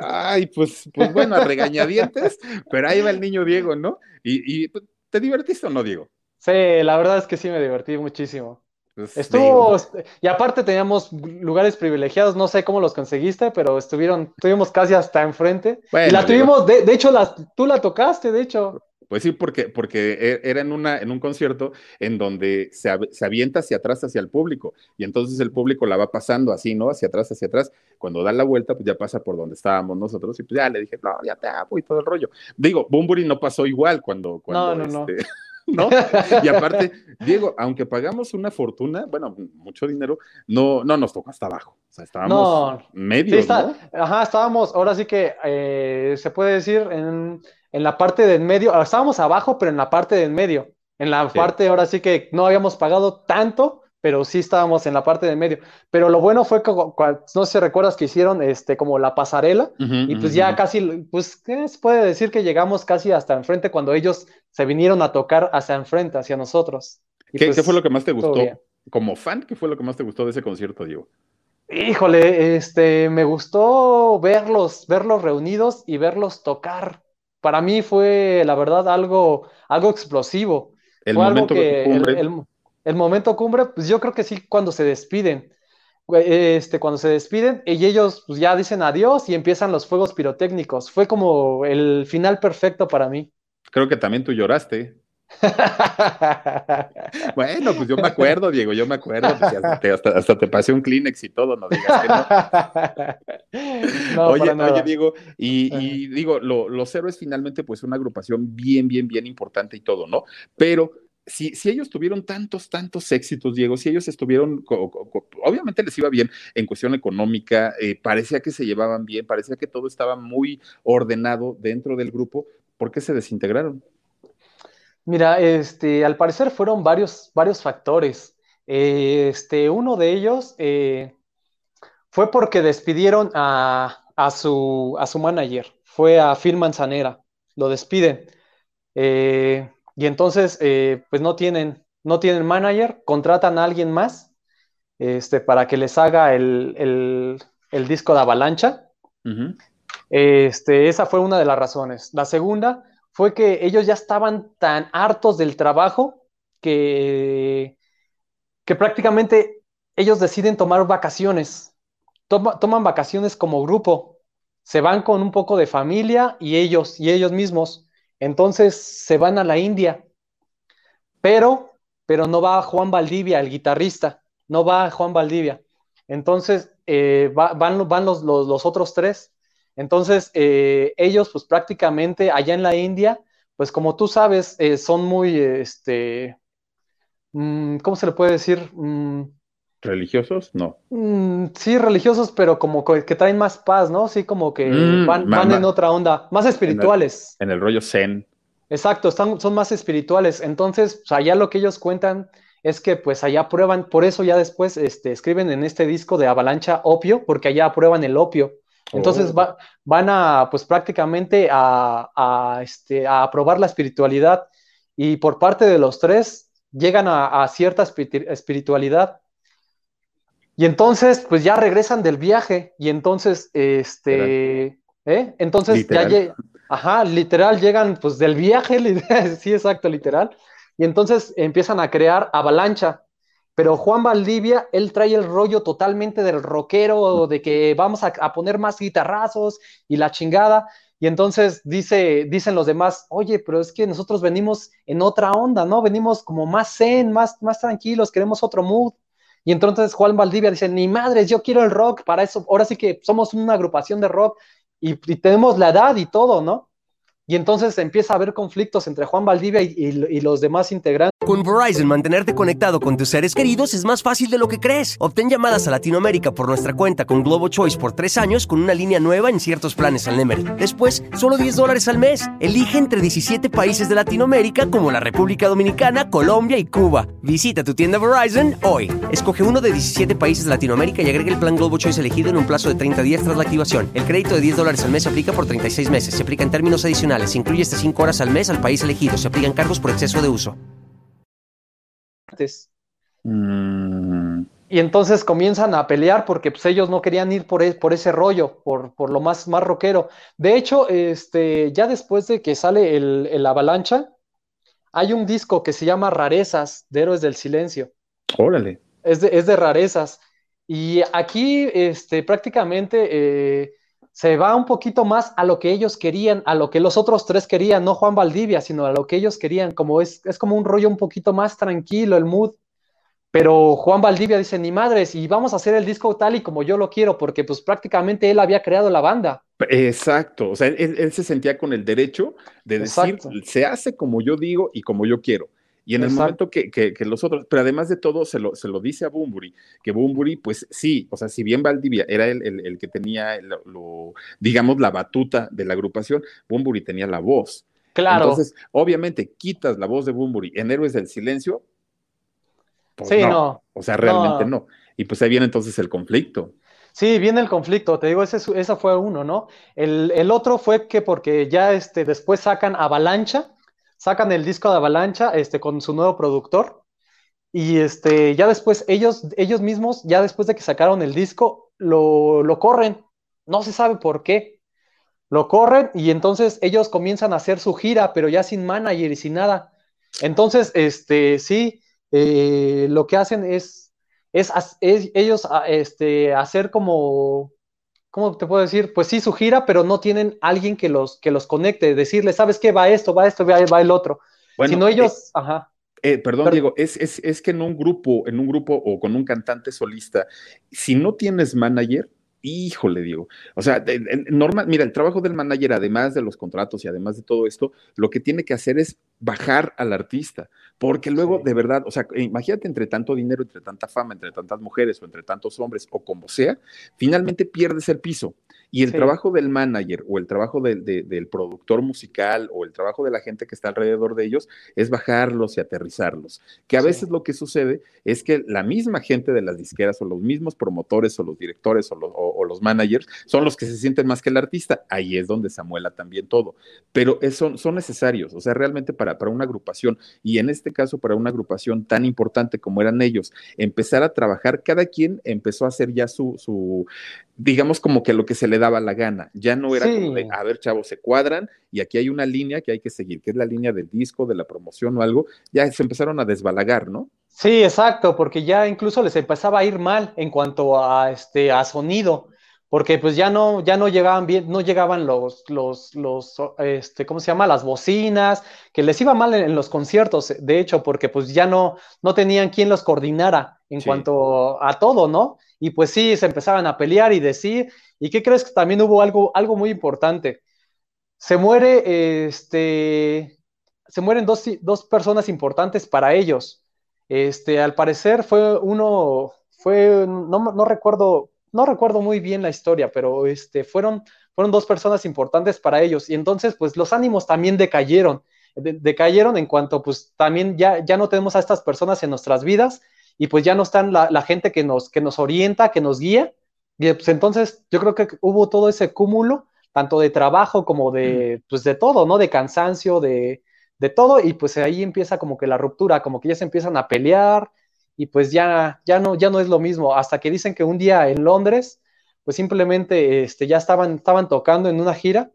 Ay, pues, pues bueno, a regañadientes, pero ahí va el niño Diego, ¿no? Y, y pues, ¿te divertiste o no, Diego? Sí, la verdad es que sí me divertí muchísimo. Pues, Estuvo, digo, y aparte teníamos lugares privilegiados, no sé cómo los conseguiste, pero estuvieron, estuvimos casi hasta enfrente. Y Bueno, la digo. tuvimos, de, de hecho, la, tú la tocaste, de hecho. Pues sí, porque, porque e- era en, una, en un concierto en donde se, se avienta hacia atrás, hacia el público, y entonces el público la va pasando así, ¿no? Hacia atrás, hacia atrás. Cuando da la vuelta, pues ya pasa por donde estábamos nosotros, y pues ya le dije, no, ya te amo y todo el rollo. Digo, Bumburi no pasó igual cuando, cuando no, no. este, ¿no? Y aparte, Diego, aunque pagamos una fortuna, bueno, mucho dinero, no, no nos tocó hasta abajo. O sea, estábamos No. Sí, medios, está, ¿no? ajá, estábamos, ahora sí que eh, se puede decir en, en la parte del medio, estábamos abajo, pero en la parte del medio. En la Sí. parte, ahora sí que no habíamos pagado tanto, pero sí estábamos en la parte del medio. Pero lo bueno fue que, no sé si recuerdas que hicieron este, como la pasarela, y pues ya casi, pues, ¿qué se puede decir que llegamos casi hasta enfrente cuando ellos se vinieron a tocar hacia enfrente, hacia nosotros? Y ¿Qué, pues, qué fue lo que más te gustó? Como fan, ¿qué fue lo que más te gustó de ese concierto, Diego? Híjole, este, me gustó verlos, verlos reunidos y verlos tocar. Para mí fue, la verdad, algo, algo explosivo. El Fue algo momento que cumbre. el- el momento cumbre, pues yo creo que sí, cuando se despiden. Este, cuando se despiden y ellos pues, ya dicen adiós y empiezan los fuegos pirotécnicos. Fue como el final perfecto para mí. Creo que también tú lloraste. bueno, pues yo me acuerdo, Diego, yo me acuerdo. hasta, te pasé un Kleenex y todo, no digas que no. oye, oye, Diego, y, digo, los héroes finalmente, pues una agrupación bien, bien, bien importante y todo, ¿no? Pero si, ellos tuvieron tantos, tantos éxitos, Diego, si ellos estuvieron, obviamente les iba bien en cuestión económica, eh, parecía que se llevaban bien, parecía que todo estaba muy ordenado dentro del grupo, ¿por qué se desintegraron? Mira, este, al parecer fueron varios, varios factores. Este, uno de ellos eh, fue porque despidieron a, su, a su manager, fue a Phil Manzanera, lo despiden. Eh, y entonces, eh, pues no tienen, no tienen manager, contratan a alguien más este, para que les haga el, disco de avalancha. Este, esa fue una de las razones. La segunda fue que ellos ya estaban tan hartos del trabajo que, que prácticamente ellos deciden tomar vacaciones, toman vacaciones como grupo, se van con un poco de familia y ellos, y ellos mismos. Entonces se van a la India, pero, pero no va Juan Valdivia, el guitarrista, no va Juan Valdivia. Entonces eh, van, van los, los otros tres entonces, eh, ellos, pues prácticamente allá en la India, pues como tú sabes, eh, son muy, este, mm, ¿cómo se le puede decir? Mm, ¿Religiosos? No. Mm, sí, religiosos, pero como que, traen más paz, ¿no? Sí, como que van, en otra onda, más espirituales. En el, rollo zen. Exacto, están, son más espirituales. Entonces, pues, allá lo que ellos cuentan es que pues allá prueban, por eso ya después este, escriben en este disco de Avalancha opio, porque allá prueban el opio. Entonces oh. van a, pues prácticamente a, este, a probar la espiritualidad y por parte de los tres llegan a, cierta espiritualidad. Y entonces, pues ya regresan del viaje y entonces, este, ¿eh? Entonces ya, ajá, literal, llegan pues del viaje, sí, exacto, literal. Y entonces empiezan a crear avalancha. Pero Juan Valdivia, él trae el rollo totalmente del rockero, de que vamos a, poner más guitarrazos y la chingada. Y entonces dice, dicen los demás, oye, pero es que nosotros venimos en otra onda, ¿no? Venimos como más zen, más, más tranquilos, queremos otro mood. Y entonces Juan Valdivia dice, ni madres, yo quiero el rock, para eso, ahora sí que somos una agrupación de rock y tenemos la edad y todo, ¿no? Y entonces empieza a haber conflictos entre Juan Valdivia y, los demás integrantes. Con Verizon, mantenerte conectado con tus seres queridos es más fácil de lo que crees. Obtén llamadas a Latinoamérica por nuestra cuenta con Globo Choice por tres años con una línea nueva en ciertos planes al Nemery. Después, solo 10 dólares al mes. Elige entre 17 países de Latinoamérica como la República Dominicana, Colombia y Cuba. Visita tu tienda Verizon hoy. Escoge uno de 17 países de Latinoamérica y agrega el plan Globo Choice elegido en un plazo de 30 días tras la activación. El crédito de 10 dólares al mes se aplica por 36 meses. Se aplica en términos adicionales se incluye hasta 5 horas al mes al país elegido. Se aplican cargos por exceso de uso. Mm. Y entonces comienzan a pelear porque pues, ellos no querían ir por, e, por ese rollo, por, por, lo más, más rockero. De hecho, este, ya después de que sale el, el, Avalancha, hay un disco que se llama Rarezas de Héroes del Silencio. Órale. Es de, es de rarezas. Y aquí este, prácticamente eh, se va un poquito más a lo que ellos querían, a lo que los otros tres querían, no Juan Valdivia, sino a lo que ellos querían, como es, es como un rollo un poquito más tranquilo el mood. Pero Juan Valdivia dice, ni madres, y vamos a hacer el disco tal y como yo lo quiero, porque pues prácticamente él había creado la banda. Exacto, o sea, él, se sentía con el derecho de decir, se hace como yo digo y como yo quiero. Y en el momento que, que, los otros, pero además de todo, se lo, se lo dice a Bumburi, que Bumburi, pues sí, o sea, si bien Valdivia era el, el, que tenía, lo, digamos, la batuta de la agrupación, Bumburi tenía la voz. Claro. Entonces, obviamente, quitas la voz de Bumburi en Héroes del Silencio. Pues sí, no. O sea, realmente no. Y pues ahí viene entonces el conflicto. Sí, viene el conflicto, te digo, ese, ese fue uno, ¿no? El, el, otro fue que porque ya este, después sacan Avalancha, sacan el disco de Avalancha este, con su nuevo productor y este, ya después ellos, ellos mismos, ya después de que sacaron el disco, lo, lo corren, no se sabe por qué. Lo corren y entonces ellos comienzan a hacer su gira, pero ya sin manager y sin nada. Entonces, este, sí, eh, lo que hacen es, es, es ellos este, hacer como ¿cómo te puedo decir? Pues sí, su gira, pero no tienen alguien que los, que los conecte, decirle, ¿sabes qué? Va esto, va esto, va, va el otro. Bueno, si no ellos, ajá. Eh, perdón, Diego, es, es, es, que en un grupo, en un grupo o con un cantante solista, si no tienes manager, híjole, Diego. O sea, normal, mira, el trabajo del manager, además de los contratos y además de todo esto, lo que tiene que hacer es bajar al artista, porque luego, de verdad, o sea, imagínate entre tanto dinero, entre tanta fama, entre tantas mujeres o entre tantos hombres o como sea, finalmente pierdes el piso. Y el trabajo del manager o el trabajo del productor musical o el trabajo de la gente que está alrededor de ellos es bajarlos y aterrizarlos. Que a veces lo que sucede es que la misma gente de las disqueras o los mismos promotores o los directores o los, los managers son los que se sienten más que el artista. Ahí es donde se amuela también todo. Pero son, son necesarios, o sea, realmente para, para una agrupación y en este caso para una agrupación tan importante como eran ellos, empezar a trabajar, cada quien empezó a hacer ya su, su digamos como que lo que se le daba la gana. Ya no era como de, a ver, chavos, se cuadran y aquí hay una línea que hay que seguir, que es la línea del disco, de la promoción o algo. Ya se empezaron a desbalagar, ¿no? Sí, exacto, porque ya incluso les empezaba a ir mal en cuanto a este a sonido, porque pues ya no ya no llegaban bien, no llegaban los los los este ¿cómo se llama? las bocinas, que les iba mal en, los conciertos, de hecho, porque pues ya no no tenían quien los coordinara en cuanto a todo, ¿no? Y pues sí, se empezaban a pelear y decir, ¿y qué crees que también hubo algo, algo muy importante? Se muere, este, se mueren dos, dos personas importantes para ellos. Este, al parecer fue uno, fue, no, no, recuerdo, no recuerdo muy bien la historia, pero este, fueron, fueron dos personas importantes para ellos. Y entonces, pues los ánimos también decayeron, decayeron en cuanto, pues también ya, ya no tenemos a estas personas en nuestras vidas y pues ya no están la, gente que nos, que nos orienta, que nos guía. Y pues entonces yo creo que hubo todo ese cúmulo, tanto de trabajo como de, pues de todo, ¿no? De cansancio, de, de todo, y pues ahí empieza como que la ruptura, como que ya se empiezan a pelear, y pues ya, ya, no, ya no es lo mismo, hasta que dicen que un día en Londres, pues simplemente este, ya estaban, estaban tocando en una gira,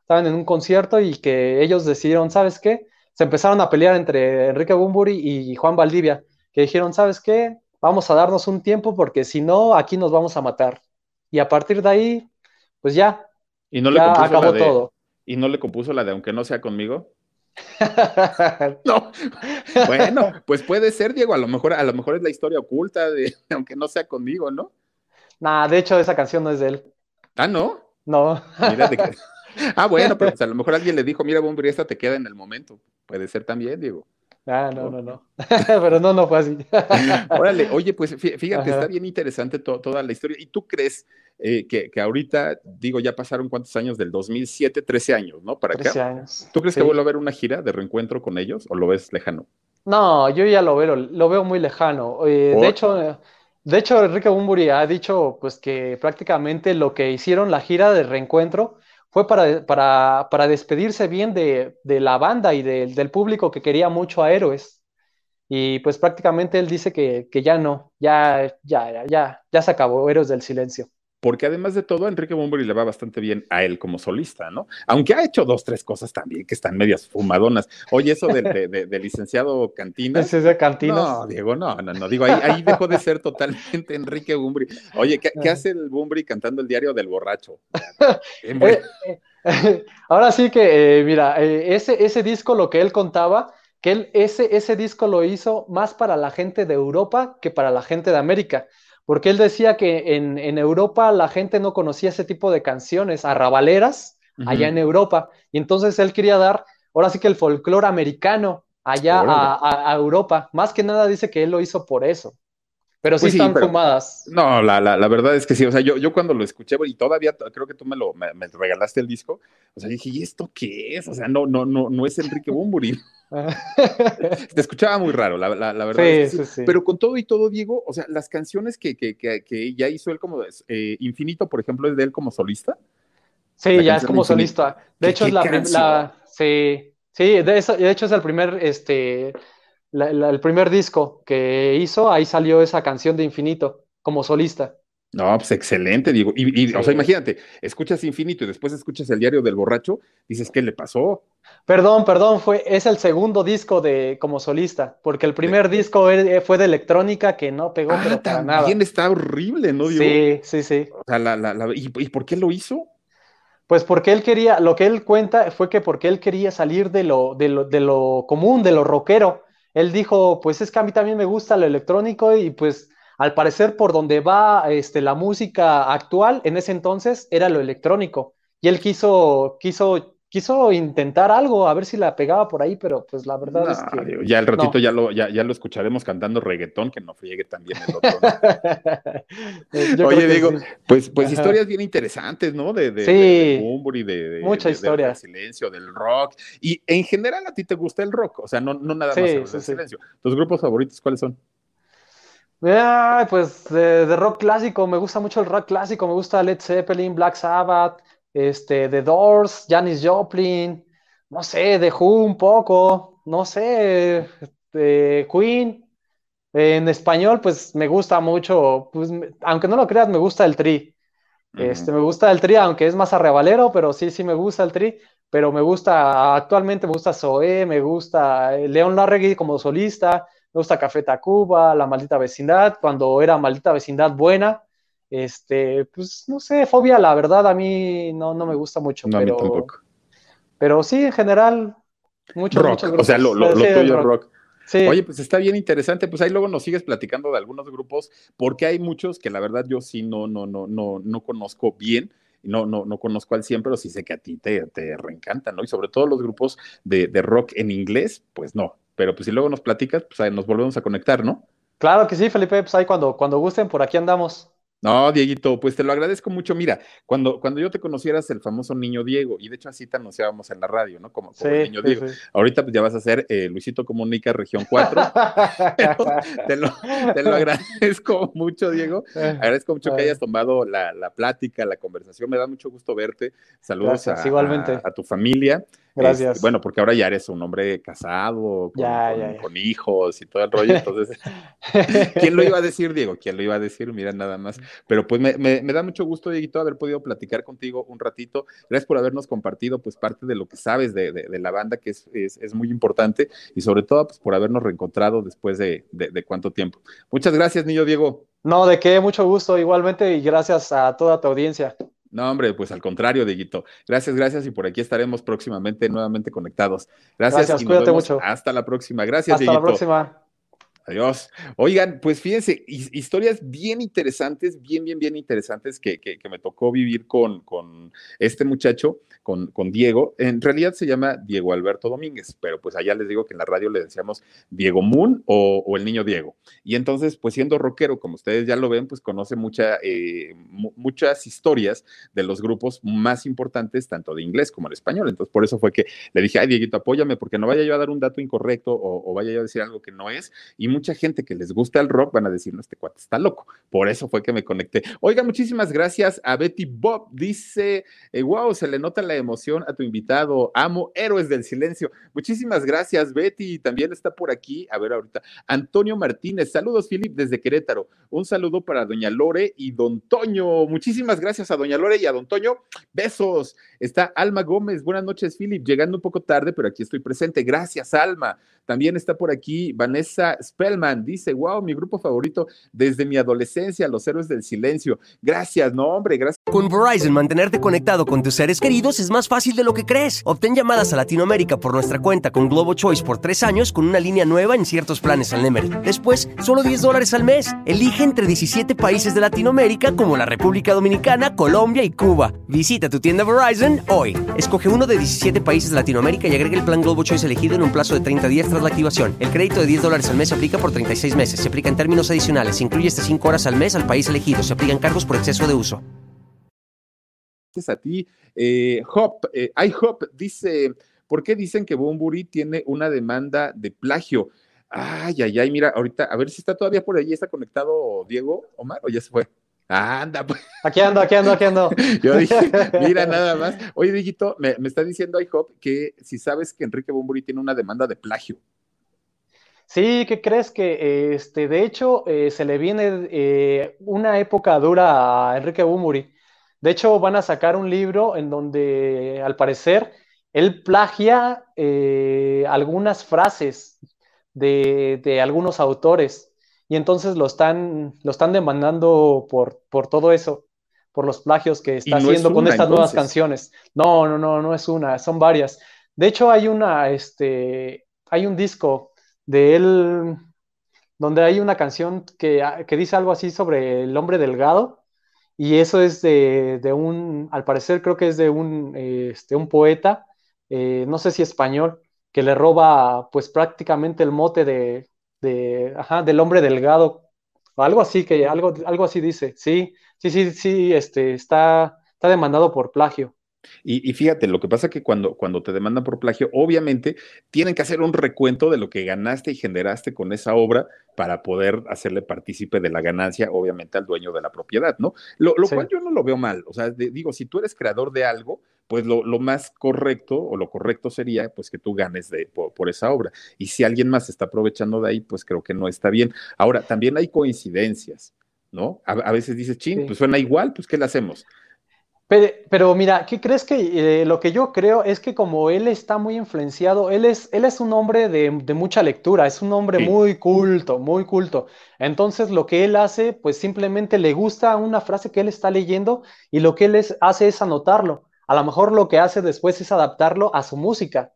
estaban en un concierto y que ellos decidieron, ¿sabes qué? Se empezaron a pelear entre Enrique Bumburi y Juan Valdivia, que dijeron, ¿sabes qué? Vamos a darnos un tiempo porque si no, aquí nos vamos a matar. Y a partir de ahí, pues ya, ¿Y no le acabó todo. ¿Y no le compuso la de aunque no sea conmigo? no. Bueno, pues puede ser, Diego. A lo mejor, a lo mejor es la historia oculta de aunque no sea conmigo, ¿no? Nah, de hecho, esa canción no es de él. Ah, ¿no? No. Ah, bueno, pero pues, a lo mejor alguien le dijo, mira, Bomber, esta te queda en el momento. Puede ser también, Diego. Ah, no, no, no. Pero no, no fue así. Órale, oye, pues fíjate, está bien interesante toda la historia. ¿Y tú crees eh, que, ahorita, digo, ya pasaron cuántos años del 2007, 13 años, ¿no? Para 13 años. ¿Tú crees que vuelve a haber una gira de reencuentro con ellos o lo ves lejano? No, yo ya lo veo, lo veo muy lejano. Eh, de hecho, de hecho, Enrique Bumburi ha dicho pues que prácticamente lo que hicieron la gira de reencuentro fue para, para, para despedirse bien de, de la banda y del público que quería mucho a Héroes. Y pues prácticamente él dice que, que ya no, ya, ya, ya, ya se acabó Héroes del Silencio porque además de todo, a Enrique Bunbury le va bastante bien a él como solista, ¿no? Aunque ha hecho dos, tres cosas también que están medias fumadonas. Oye, eso del de, licenciado Cantinas. ¿Es de Cantinas? No, Diego, no, no, no, digo, ahí, dejó de ser totalmente Enrique Bunbury. Oye, ¿qué, ah. hace el Bunbury cantando el diario del borracho? Eh, eh, ahora sí que, eh, mira, ese, ese disco, lo que él contaba, que él, ese, ese disco lo hizo más para la gente de Europa que para la gente de América porque él decía que en, Europa la gente no conocía ese tipo de canciones arrabaleras allá en Europa, y entonces él quería dar, ahora sí que el folclore americano allá a, Europa, más que nada dice que él lo hizo por eso. Pero sí, pues están fumadas. No, la, la, verdad es que sí. O sea, yo, yo cuando lo escuché, y todavía creo que tú me lo me, regalaste el disco, o sea, dije, ¿y esto qué es? O sea, no, no, no, no es Enrique Bumburi. Te escuchaba muy raro, la, verdad. Pero con todo y todo, Diego, o sea, las canciones que, que, ya hizo él como eh, Infinito, por ejemplo, es de él como solista. Sí, ya es como solista. De hecho, es la, sí, sí, de, hecho es el primer, este, el primer disco que hizo, ahí salió esa canción de Infinito como solista. No, pues excelente, Diego. Y, o sea, imagínate, escuchas Infinito y después escuchas el diario del borracho, dices, ¿qué le pasó? Perdón, perdón, fue, es el segundo disco de como solista, porque el primer disco e, fue de electrónica que no pegó, ah, pero nada. está horrible, ¿no, Diego? Sí, sí, sí. O sea, la, la, ¿y, por qué lo hizo? Pues porque él quería, lo que él cuenta fue que porque él quería salir de lo, de lo, de lo común, de lo rockero. Él dijo, pues es que a mí también me gusta lo electrónico y pues al parecer por donde va este, la música actual en ese entonces era lo electrónico. Y él quiso, quiso quiso intentar algo, a ver si la pegaba por ahí, pero pues la verdad es que. ya el ratito ya, lo, ya, ya, lo escucharemos cantando reggaetón, que no friegue también el otro. Oye, digo, pues, pues historias bien interesantes, ¿no? De, de, sí, de, de, de, mucha historia. Del silencio, del rock. Y en general a ti te gusta el rock, o sea, no, no nada más el silencio. ¿Tus grupos favoritos cuáles son? pues de, rock clásico, me gusta mucho el rock clásico, me gusta Led Zeppelin, Black Sabbath, este, The Doors, Janis Joplin, no sé, The Who un poco, no sé, este, Queen. En español, pues me gusta mucho, pues, aunque no lo creas, me gusta el tri. Este, me gusta el tri, aunque es más arrebalero, pero sí, sí me gusta el tri. Pero me gusta, actualmente me gusta Zoé, me gusta eh, León Larregui como solista, me gusta Café Tacuba, La Maldita Vecindad, cuando era Maldita Vecindad buena. Este, pues no sé, fobia, la verdad, a mí no, no me gusta mucho. No, pero, a mí tampoco. Pero sí, en general, mucho rock. o sea, lo, lo, tuyo es rock. Sí. Oye, pues está bien interesante. Pues ahí luego nos sigues platicando de algunos grupos, porque hay muchos que la verdad yo sí no, no, no, no, no conozco bien. No, no, no conozco al 100, pero sí sé que a ti te, te reencantan, ¿no? Y sobre todo los grupos de, de rock en inglés, pues no. Pero pues si luego nos platicas, pues ahí nos volvemos a conectar, ¿no? Claro que sí, Felipe, pues ahí cuando, cuando gusten, por aquí andamos. No, Dieguito, pues te lo agradezco mucho. Mira, cuando, cuando yo te conocieras el famoso niño Diego, y de hecho así te anunciábamos en la radio, ¿no? Como, el niño Diego. Ahorita pues ya vas a ser eh, Luisito Comunica Región 4. te, lo, te, lo, agradezco mucho, Diego. Eh, agradezco mucho que hayas tomado la, la, plática, la conversación. Me da mucho gusto verte. Saludos a, igualmente. A, tu familia. Gracias. Este, bueno, porque ahora ya eres un hombre casado, con, con, hijos y todo el rollo. Entonces, ¿quién lo iba a decir, Diego? ¿Quién lo iba a decir? Mira, nada más. Pero pues me, me, da mucho gusto, Dieguito, haber podido platicar contigo un ratito. Gracias por habernos compartido pues parte de lo que sabes de, de, la banda, que es, es, es, muy importante, y sobre todo pues por habernos reencontrado después de, de cuánto tiempo. Muchas gracias, niño Diego. No, de qué, mucho gusto igualmente y gracias a toda tu audiencia. No, hombre, pues al contrario, Dieguito. Gracias, gracias, y por aquí estaremos próximamente nuevamente conectados. Gracias, gracias cuídate mucho. Hasta la próxima. Gracias, Hasta la próxima. Adiós. Oigan, pues fíjense, historias bien interesantes, bien, bien, bien interesantes que, que, me tocó vivir con, con este muchacho, con, con, Diego. En realidad se llama Diego Alberto Domínguez, pero pues allá les digo que en la radio le decíamos Diego Moon o, el niño Diego. Y entonces, pues siendo rockero, como ustedes ya lo ven, pues conoce mucha, eh, muchas historias de los grupos más importantes, tanto de inglés como de español. Entonces, por eso fue que le dije, ay, Dieguito, apóyame, porque no vaya yo a dar un dato incorrecto o, vaya yo a decir algo que no es. Mucha gente que les gusta el rock van a decir, no, este cuate está loco. Por eso fue que me conecté. Oiga, muchísimas gracias a Betty Bob. Dice, wow, eh, se le nota la emoción a tu invitado. Amo Héroes del Silencio. Muchísimas gracias, Betty. También está por aquí, a ver ahorita, Antonio Martínez. Saludos, Philip, desde Querétaro. Un saludo para Doña Lore y Don Toño. Muchísimas gracias a Doña Lore y a Don Toño. Besos. Está Alma Gómez. Buenas noches, Philip. Llegando un poco tarde, pero aquí estoy presente. Gracias, Alma. También está por aquí Vanessa Spellman, dice, wow, mi grupo favorito desde mi adolescencia, Los Héroes del Silencio. Gracias, no hombre, gracias. Con Verizon, mantenerte conectado con tus seres queridos es más fácil de lo que crees. Obtén llamadas a Latinoamérica por nuestra cuenta con Globo Choice por tres años con una línea nueva en ciertos planes al Nemery. Después, solo 10 dólares al mes. Elige entre 17 países de Latinoamérica como la República Dominicana, Colombia y Cuba. Visita tu tienda Verizon hoy. Escoge uno de 17 países de Latinoamérica y agrega el plan Globo Choice elegido en un plazo de 30 días tras la activación. El crédito de 10 dólares al mes se aplica por 36 meses. Se aplica en términos adicionales. Se incluye hasta 5 horas al mes al país elegido. Se aplican cargos por exceso de uso. Gracias a ti. Eh, Hop, eh, iHop dice, ¿por qué dicen que Bumburi tiene una demanda de plagio? Ay, ay, ay, mira, ahorita, a ver si está todavía por ahí, está conectado Diego Omar o ya se fue. anda, pues. Aquí ando, aquí ando, aquí ando. Yo dije, mira, nada más. Oye, Digito, me, me está diciendo iHop que si sabes que Enrique Bumburi tiene una demanda de plagio. Sí, ¿qué crees que este, de hecho eh, se le viene eh, una época dura a Enrique Bumuri? De hecho, van a sacar un libro en donde, al parecer, él plagia eh, algunas frases de, de, algunos autores y entonces lo están, lo están demandando por, por todo eso. por los plagios que está haciendo con estas nuevas canciones. No, no, no, no es una, son varias. De hecho, hay una, este, hay un disco de él donde hay una canción que, que dice algo así sobre el hombre delgado, y eso es de, de un, al parecer creo que es de un, este, un poeta, eh, no sé si español, que le roba pues prácticamente el mote de, de ajá, del hombre delgado, algo así, que algo, algo así dice, sí, sí, sí, sí, este, está, está demandado por plagio. Y, fíjate, lo que pasa es que cuando, cuando te demandan por plagio, obviamente tienen que hacer un recuento de lo que ganaste y generaste con esa obra para poder hacerle partícipe de la ganancia, obviamente, al dueño de la propiedad, ¿no? Lo, cual yo no lo veo mal. O sea, digo, si tú eres creador de algo, pues lo, más correcto o lo correcto sería pues que tú ganes de, por, esa obra. Y si alguien más está aprovechando de ahí, pues creo que no está bien. Ahora, también hay coincidencias, ¿no? A, veces dices, ching, pues suena igual, pues ¿qué le hacemos? Pero, mira, ¿qué crees que eh, lo que yo creo es que como él está muy influenciado, él es, él es un hombre de, mucha lectura, es un hombre muy culto, muy culto. Entonces lo que él hace, pues simplemente le gusta una frase que él está leyendo y lo que él hace es anotarlo. A lo mejor lo que hace después es adaptarlo a su música.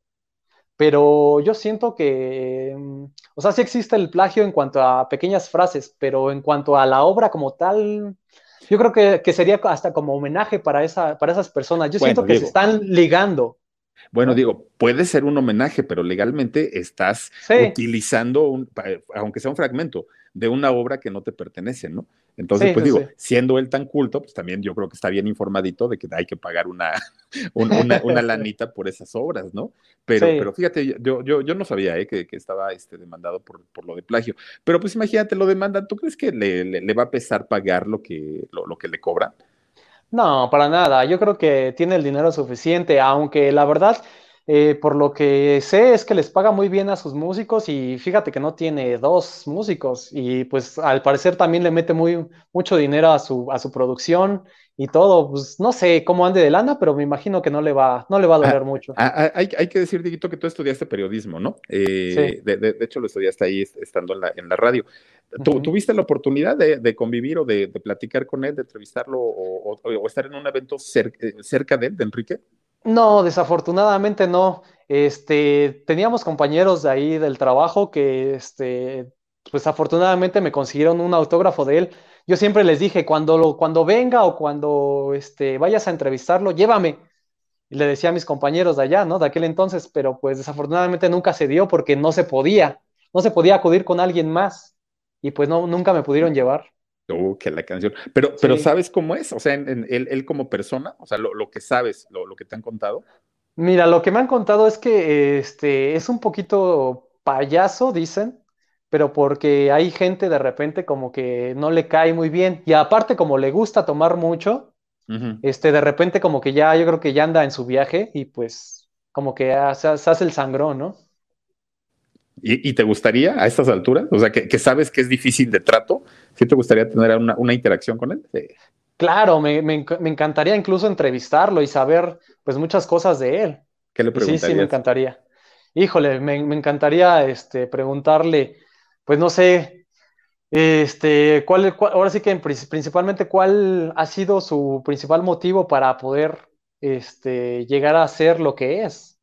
Pero yo siento que, mm, o sea, sí existe el plagio en cuanto a pequeñas frases, pero en cuanto a la obra como tal, yo creo que, sería hasta como homenaje para, esa, para esas personas. Yo siento que se están ligando. Bueno, digo, puede ser un homenaje, pero legalmente estás utilizando, un, aunque sea un fragmento, de una obra que no te pertenece, ¿no? Entonces, pues digo, siendo él tan culto, pues también yo creo que está bien informadito de que hay que pagar una, una, lanita por esas obras, ¿no? Pero, pero fíjate, yo, yo, yo no sabía ¿eh? que, estaba este, demandado por, por, lo de plagio. Pero pues imagínate, lo demandan, ¿tú crees que le, le, va a pesar pagar lo que, lo, que le cobran? No, para nada. Yo creo que tiene el dinero suficiente, aunque la verdad, eh, por lo que sé es que les paga muy bien a sus músicos y fíjate que no tiene dos músicos y pues al parecer también le mete muy, mucho dinero a su, a su producción y todo. Pues no sé cómo ande de lana, pero me imagino que no le va, no le va a doler ah, mucho. Ah, ah, hay, hay, que decir, Diguito, que tú estudiaste periodismo, ¿no? Eh, de, de, hecho, lo estudiaste ahí estando en la, en la radio. ¿Tuviste la oportunidad de, convivir o de, platicar con él, de entrevistarlo o, o, estar en un evento eh, cerca de él, de Enrique? No, desafortunadamente no. Este, teníamos compañeros de ahí del trabajo que, este, pues afortunadamente me consiguieron un autógrafo de él. Yo siempre les dije, cuando, lo, cuando venga o cuando este, vayas a entrevistarlo, llévame. Y le decía a mis compañeros de allá, ¿no? De aquel entonces, pero pues desafortunadamente nunca se dio porque no se podía, no se podía acudir con alguien más y pues no, nunca me pudieron llevar. Oh, que la canción. Pero, pero ¿sabes cómo es? O sea, en, él, como persona, o sea, lo, que sabes, lo, que te han contado. Mira, lo que me han contado es que este, es un poquito payaso, dicen, pero porque hay gente de repente como que no le cae muy bien. Y aparte, como le gusta tomar mucho, este, de repente como que ya, yo creo que ya anda en su viaje y pues como que se hace el sangrón, ¿no? ¿Y, te gustaría a estas alturas? O sea, que, sabes que es difícil de trato. ¿Sí te gustaría tener una, interacción con él? Claro, me, encantaría incluso entrevistarlo y saber pues muchas cosas de él. ¿Qué le preguntarías? Sí, sí, me encantaría. Híjole, me, encantaría este, preguntarle, pues no sé, este, cuál, ahora sí que principalmente cuál ha sido su principal motivo para poder este, llegar a ser lo que es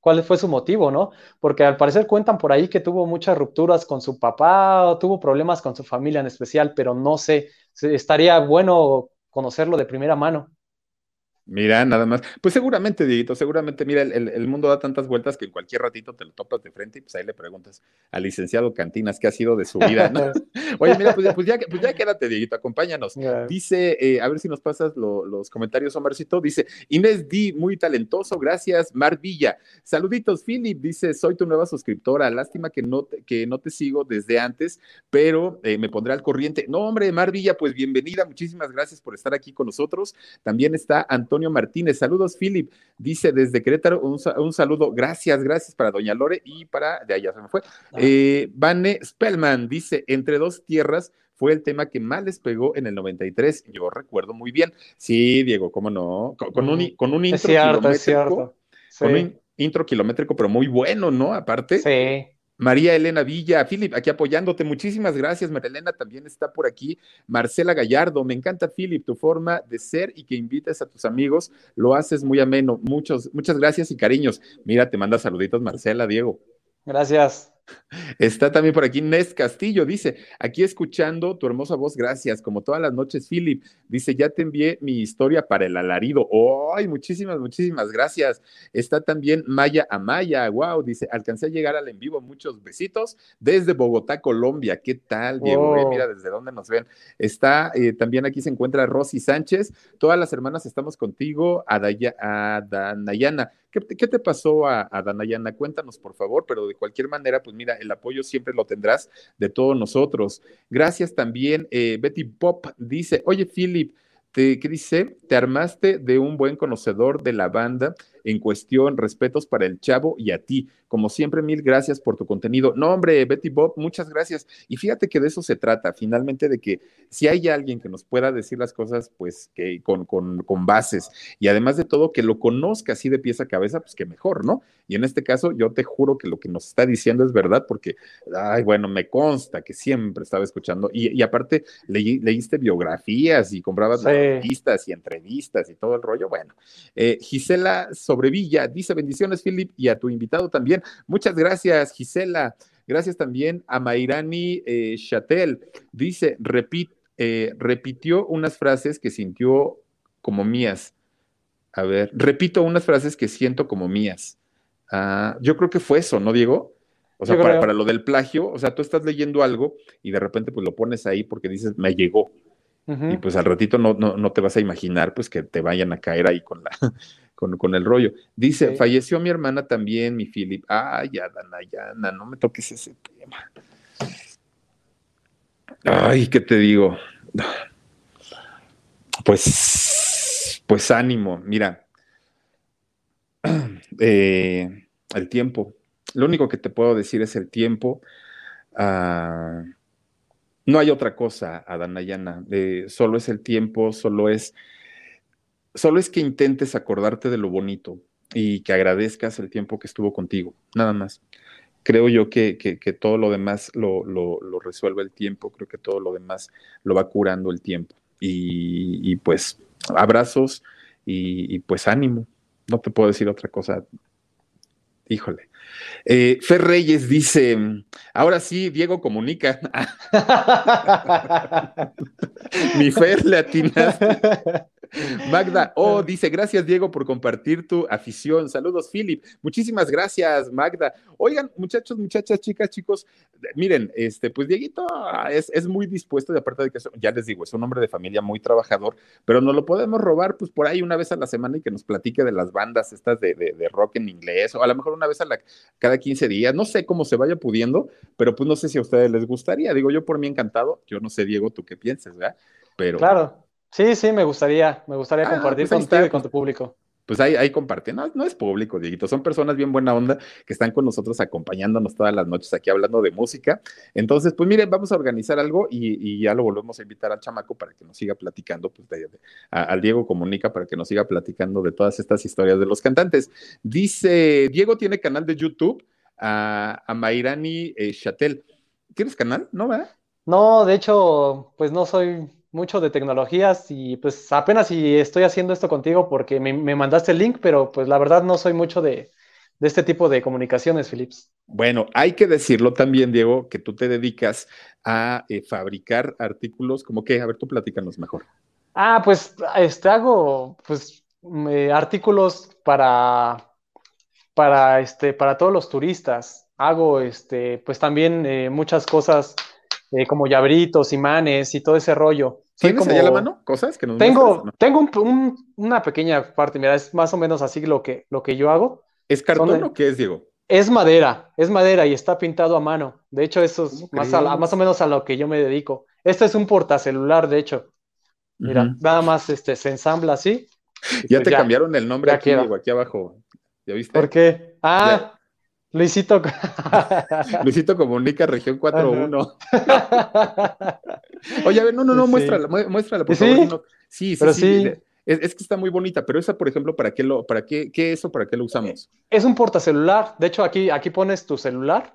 cuál fue su motivo, ¿no? Porque al parecer cuentan por ahí que tuvo muchas rupturas con su papá, o tuvo problemas con su familia en especial, pero no sé, estaría bueno conocerlo de primera mano. Mira, nada más. Pues seguramente, Dieguito, seguramente, mira, el, mundo da tantas vueltas que en cualquier ratito te lo topas de frente y pues ahí le preguntas al licenciado Cantinas qué ha sido de su vida, ¿no? Oye, mira, pues, pues, ya, pues ya quédate, Dieguito, acompáñanos. Dice, eh, a ver si nos pasas los comentarios, Omarcito. Dice, Inés D, muy talentoso, gracias. Mar Villa, saluditos, Philip, dice, soy tu nueva suscriptora, lástima que no te, que no te sigo desde antes, pero eh, me pondré al corriente. No, hombre, Mar Villa, pues bienvenida, muchísimas gracias por estar aquí con nosotros. También está Antonio Martínez. Saludos, Philip. Dice desde Querétaro, un, saludo. Gracias, gracias para Doña Lore y para, de allá se me fue. Ah. Eh, Vane Spellman dice, entre dos tierras fue el tema que más les pegó en el 93. Yo recuerdo muy bien. Sí, Diego, cómo no. Con, un, con un intro cierto, kilométrico. Con un intro kilométrico, pero muy bueno, ¿no? Aparte. Sí. María Elena Villa, Philip, aquí apoyándote. Muchísimas gracias. María Elena también está por aquí. Marcela Gallardo, me encanta, Philip, tu forma de ser y que invites a tus amigos. Lo haces muy ameno. Muchos, muchas gracias y cariños. Mira, te manda saluditos, Marcela, Diego. Gracias. Está también por aquí Nes Castillo, dice, aquí escuchando tu hermosa voz, gracias, como todas las noches, Philip, dice, ya te envié mi historia para el alarido. ¡Ay, muchísimas, muchísimas gracias! Está también Maya Amaya, wow, dice, alcancé a llegar al en vivo, muchos besitos desde Bogotá, Colombia. ¿Qué tal, Diego? Eh, mira, desde dónde nos ven. Está, eh, también aquí se encuentra Rosy Sánchez, todas las hermanas estamos contigo, Adanayana. ¿Qué, ¿Qué, te pasó a, a Danayana? Cuéntanos, por favor, pero de cualquier manera, pues mira, el apoyo siempre lo tendrás de todos nosotros. Gracias también, eh, Betty Pop dice, oye, Philip, te, ¿qué dice? Te armaste de un buen conocedor de la banda en cuestión, respetos para el chavo y a ti. Como siempre, mil gracias por tu contenido. No, hombre, Betty Bob, muchas gracias. Y fíjate que de eso se trata, finalmente, de que si hay alguien que nos pueda decir las cosas, pues que con, con, con bases y además de todo, que lo conozca así de pieza a cabeza, pues que mejor, ¿no? Y en este caso, yo te juro que lo que nos está diciendo es verdad, porque, ay, bueno, me consta que siempre estaba escuchando. Y, y aparte, leí, leíste biografías y comprabas revistas y entrevistas y todo el rollo. Bueno, eh, Gisela Sobrevilla dice bendiciones, Philip, y a tu invitado también. Muchas gracias, Gisela. Gracias también a Mairani eh, Chatel. Dice, repit, eh, repitió unas frases que sintió como mías. A ver, repito unas frases que siento como mías. Ah, yo creo que fue eso, ¿no, Diego? O sea, para, para, lo del plagio, o sea, tú estás leyendo algo y de repente pues lo pones ahí porque dices, me llegó. Uh -huh. Y pues al ratito no, no, no, te vas a imaginar pues que te vayan a caer ahí con la, con, con el rollo. Dice, sí. falleció mi hermana también, mi Philip. Ay, ya, Danayana, no me toques ese tema. Ay, ¿qué te digo? Pues, pues ánimo, mira. Eh, el tiempo. Lo único que te puedo decir es el tiempo. Uh, no hay otra cosa, Adanayana. Eh, solo es el tiempo, solo es, solo es que intentes acordarte de lo bonito y que agradezcas el tiempo que estuvo contigo, nada más. Creo yo que, que, que todo lo demás lo, lo, lo, resuelve el tiempo, creo que todo lo demás lo va curando el tiempo. Y, y pues abrazos y, y pues ánimo. No te puedo decir otra cosa. Híjole. Eh, Fer Reyes dice, ahora sí, Diego comunica. Mi Fer le atinaste. Magda, oh, dice, gracias Diego por compartir tu afición. Saludos, Philip. Muchísimas gracias, Magda. Oigan, muchachos, muchachas, chicas, chicos, miren, este, pues Dieguito es, es muy dispuesto, de aparte de que, ya les digo, es un hombre de familia muy trabajador, pero no lo podemos robar, pues por ahí una vez a la semana y que nos platique de las bandas estas de, de, de rock en inglés, o a lo mejor una vez a la, cada 15 días, no sé cómo se vaya pudiendo, pero pues no sé si a ustedes les gustaría. Digo, yo por mí encantado, yo no sé, Diego, tú qué pienses, ¿verdad? Pero. Claro. Sí, sí, me gustaría, me gustaría ah, compartir pues contigo y con tu público. Pues ahí, ahí comparten, no, es público, Dieguito, son personas bien buena onda que están con nosotros acompañándonos todas las noches aquí hablando de música. Entonces, pues miren, vamos a organizar algo y, ya lo volvemos a invitar al chamaco para que nos siga platicando, pues al Diego Comunica para que nos siga platicando de todas estas historias de los cantantes. Dice, Diego tiene canal de YouTube a, a Mairani eh, Chatel. ¿Tienes canal? ¿No, verdad? No, de hecho, pues no soy mucho de tecnologías y pues apenas si estoy haciendo esto contigo porque me, me, mandaste el link, pero pues la verdad no soy mucho de, de este tipo de comunicaciones, Philips. Bueno, hay que decirlo también, Diego, que tú te dedicas a eh, fabricar artículos como que, a ver, tú platícanos mejor. Ah, pues este hago pues eh, artículos para para este para todos los turistas. Hago este pues también eh, muchas cosas eh, como llaveritos, imanes y todo ese rollo. ¿Tienes como... allá la mano cosas que nos Tengo, muestras, ¿no? tengo un, un, una pequeña parte, mira, es más o menos así lo que, lo que yo hago. ¿Es cartón Son, o qué es, Diego? Es madera, es madera y está pintado a mano. De hecho, eso es más, a, más, o menos a lo que yo me dedico. Este es un portacelular, de hecho. Mira, uh -huh. nada más este, se ensambla así. Ya pues te ya, cambiaron el nombre aquí, Diego, aquí abajo. ¿Ya viste? ¿Por qué? Ah. Luisito. Luisito Comunica, región 41. Oye, a ver, no, no, no, sí. muéstrala, muéstrala, por ¿Sí? favor. No. Sí, sí, pero sí. sí. Es, es, que está muy bonita, pero esa, por ejemplo, ¿para qué lo, para qué, qué eso, para qué lo usamos? Es un portacelular. De hecho, aquí, aquí pones tu celular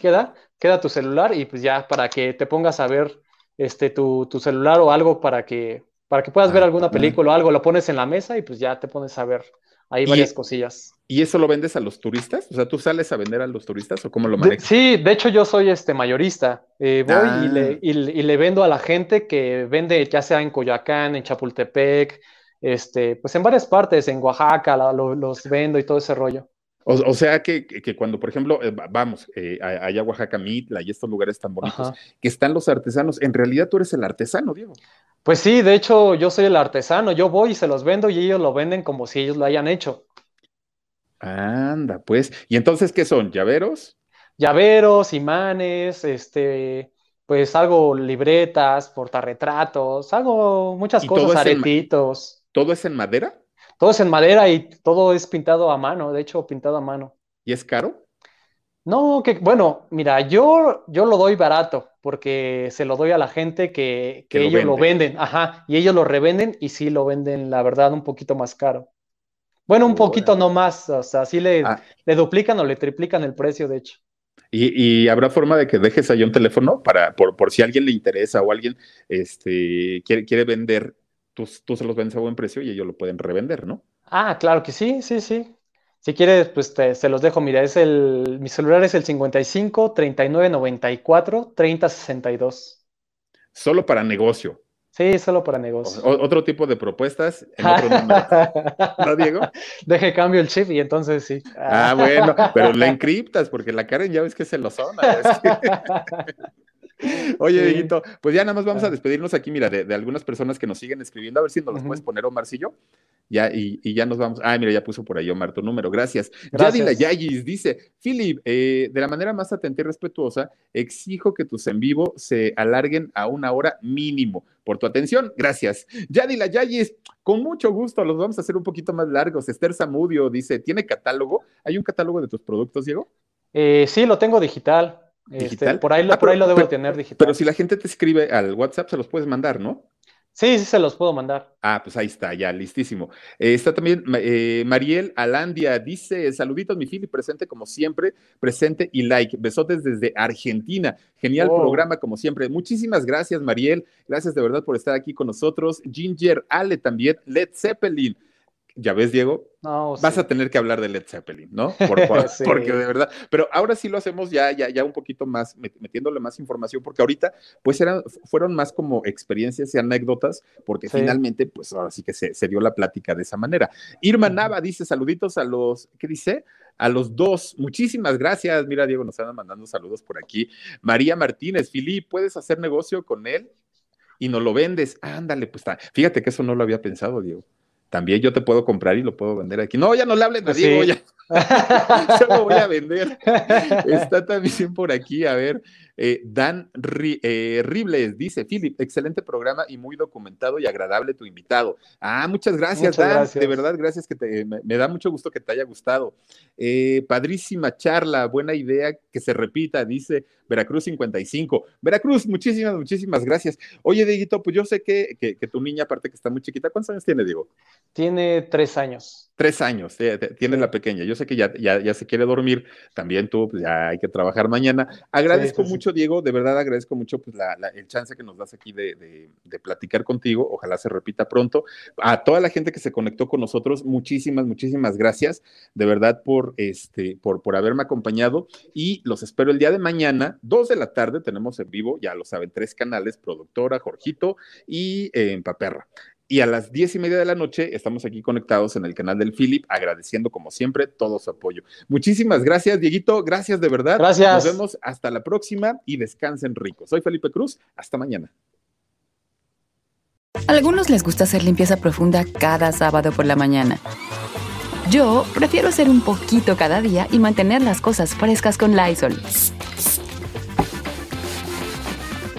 queda, queda tu celular y pues ya para que te pongas a ver este, tu, celular o algo para que, para que puedas ver ah, alguna película o algo, lo pones en la mesa y pues ya te pones a ver ahí varias cosillas. ¿Y eso lo vendes a los turistas? O sea, ¿tú sales a vender a los turistas o cómo lo manejas? sí, de hecho yo soy este mayorista. Eh, voy y, le, ah. y, le, vendo a la gente que vende ya sea en Coyoacán, en Chapultepec, este, pues en varias partes, en Oaxaca, los vendo y todo ese rollo. O, sea que, cuando, por ejemplo, eh, vamos eh, allá a Oaxaca, Mitla y estos lugares tan bonitos, que están los artesanos, en realidad tú eres el artesano, Diego. Pues sí, de hecho yo soy el artesano, yo voy y se los vendo y ellos lo venden como si ellos lo hayan hecho. Anda, pues. ¿Y entonces qué son? ¿Llaveros? Llaveros, imanes, este, pues hago libretas, portarretratos, hago muchas cosas, aretitos. ¿Todo es en madera? Todo es en madera y todo es pintado a mano, de hecho, pintado a mano. ¿Y es caro? No, que bueno, mira, yo, yo lo doy barato porque se lo doy a la gente que, ellos lo, venden, ajá, y ellos lo revenden y sí lo venden, la verdad, un poquito más caro. Bueno, un poquito no más, o sea, sí le, ah. le duplican o le triplican el precio, de hecho. ¿Y, habrá forma de que dejes ahí un teléfono para, por, por si a alguien le interesa o alguien este, quiere, quiere vender tú, se los vendes a buen precio y ellos lo pueden revender, ¿no? Ah, claro que sí, sí, sí. Si quieres, pues se los dejo. Mira, es el, mi celular es el 55 39 94 30 62. Solo para negocio. Sí, solo para negocio. otro tipo de propuestas en otro número. ¿No, Diego? Deje cambio el chip y entonces sí. Ah, bueno, pero la encriptas porque la Karen ya ves que se lo son. Oye, Dieguito, pues ya nada más vamos a despedirnos aquí, mira, de, algunas personas que nos siguen escribiendo, a ver si nos los puedes poner, Omarcillo. Ya, y, ya nos vamos. Ah, mira, ya puso por ahí Omar tu número. Gracias. Yadila Yayis dice: Philip, eh, de la manera más atenta y respetuosa, exijo que tus en vivo se alarguen a una hora mínimo. Por tu atención, gracias. Yadila Yayis, con mucho gusto, los vamos a hacer un poquito más largos. Esther Zamudio dice: ¿Tiene catálogo? ¿Hay un catálogo de tus productos, Diego? Eh, sí, lo tengo digital. Este, por, ahí, ah, por ahí lo debo tener digital. Pero si la gente te escribe al WhatsApp, se los puedes mandar, ¿no? Sí, sí, se los puedo mandar. Ah, pues ahí está, ya, listísimo. Eh, está también eh, Mariel Alandia, dice, saluditos, mi Fili, presente como siempre, presente y like. Besotes desde Argentina. Genial oh. programa como siempre. Muchísimas gracias, Mariel. Gracias de verdad por estar aquí con nosotros. Ginger Ale también, Led Zeppelin ya ves, Diego, vas a tener que hablar de Led Zeppelin, ¿no? Porque de verdad, pero ahora sí lo hacemos ya, ya, ya un poquito más, metiéndole más información, porque ahorita, pues eran, fueron más como experiencias y anécdotas, porque finalmente, pues ahora sí que se, se, dio la plática de esa manera. Irma Nava dice, saluditos a los, ¿qué dice? A los dos, muchísimas gracias. Mira, Diego, nos están mandando saludos por aquí. María Martínez, Filip, ¿puedes hacer negocio con él? Y no lo vendes. Ándale, pues está. Fíjate que eso no lo había pensado, Diego también yo te puedo comprar y lo puedo vender aquí. No, ya no le hablen a Diego, ya. yo lo voy a vender. Está también por aquí, a ver, eh, Dan eh, Ribles dice, Philip, excelente programa y muy documentado y agradable tu invitado. Ah, muchas gracias, Dan, de verdad, gracias, que te, me, da mucho gusto que te haya gustado. Eh, padrísima charla, buena idea que se repita, dice Veracruz 55. Veracruz, muchísimas, muchísimas gracias. Oye, Dieguito, pues yo sé que, que, que tu niña, aparte que está muy chiquita, ¿cuántos años tiene, Diego? Tiene tres años. Tres años, tiene la pequeña. Yo sé que ya, ya, se quiere dormir, también tú, pues ya hay que trabajar mañana. Agradezco mucho, Diego, de verdad agradezco mucho pues, la, el chance que nos das aquí de, de, platicar contigo. Ojalá se repita pronto. A toda la gente que se conectó con nosotros, muchísimas, muchísimas gracias, de verdad, por, este, por, por haberme acompañado y los espero el día de mañana, dos de la tarde, tenemos en vivo, ya lo saben, tres canales, productora, Jorgito y eh, en Paperra. Y a las diez y media de la noche estamos aquí conectados en el canal del Philip, agradeciendo como siempre todo su apoyo. Muchísimas gracias, Dieguito. Gracias de verdad. Gracias. Nos vemos hasta la próxima y descansen ricos. Soy Felipe Cruz. Hasta mañana. A algunos les gusta hacer limpieza profunda cada sábado por la mañana. Yo prefiero hacer un poquito cada día y mantener las cosas frescas con Lysol.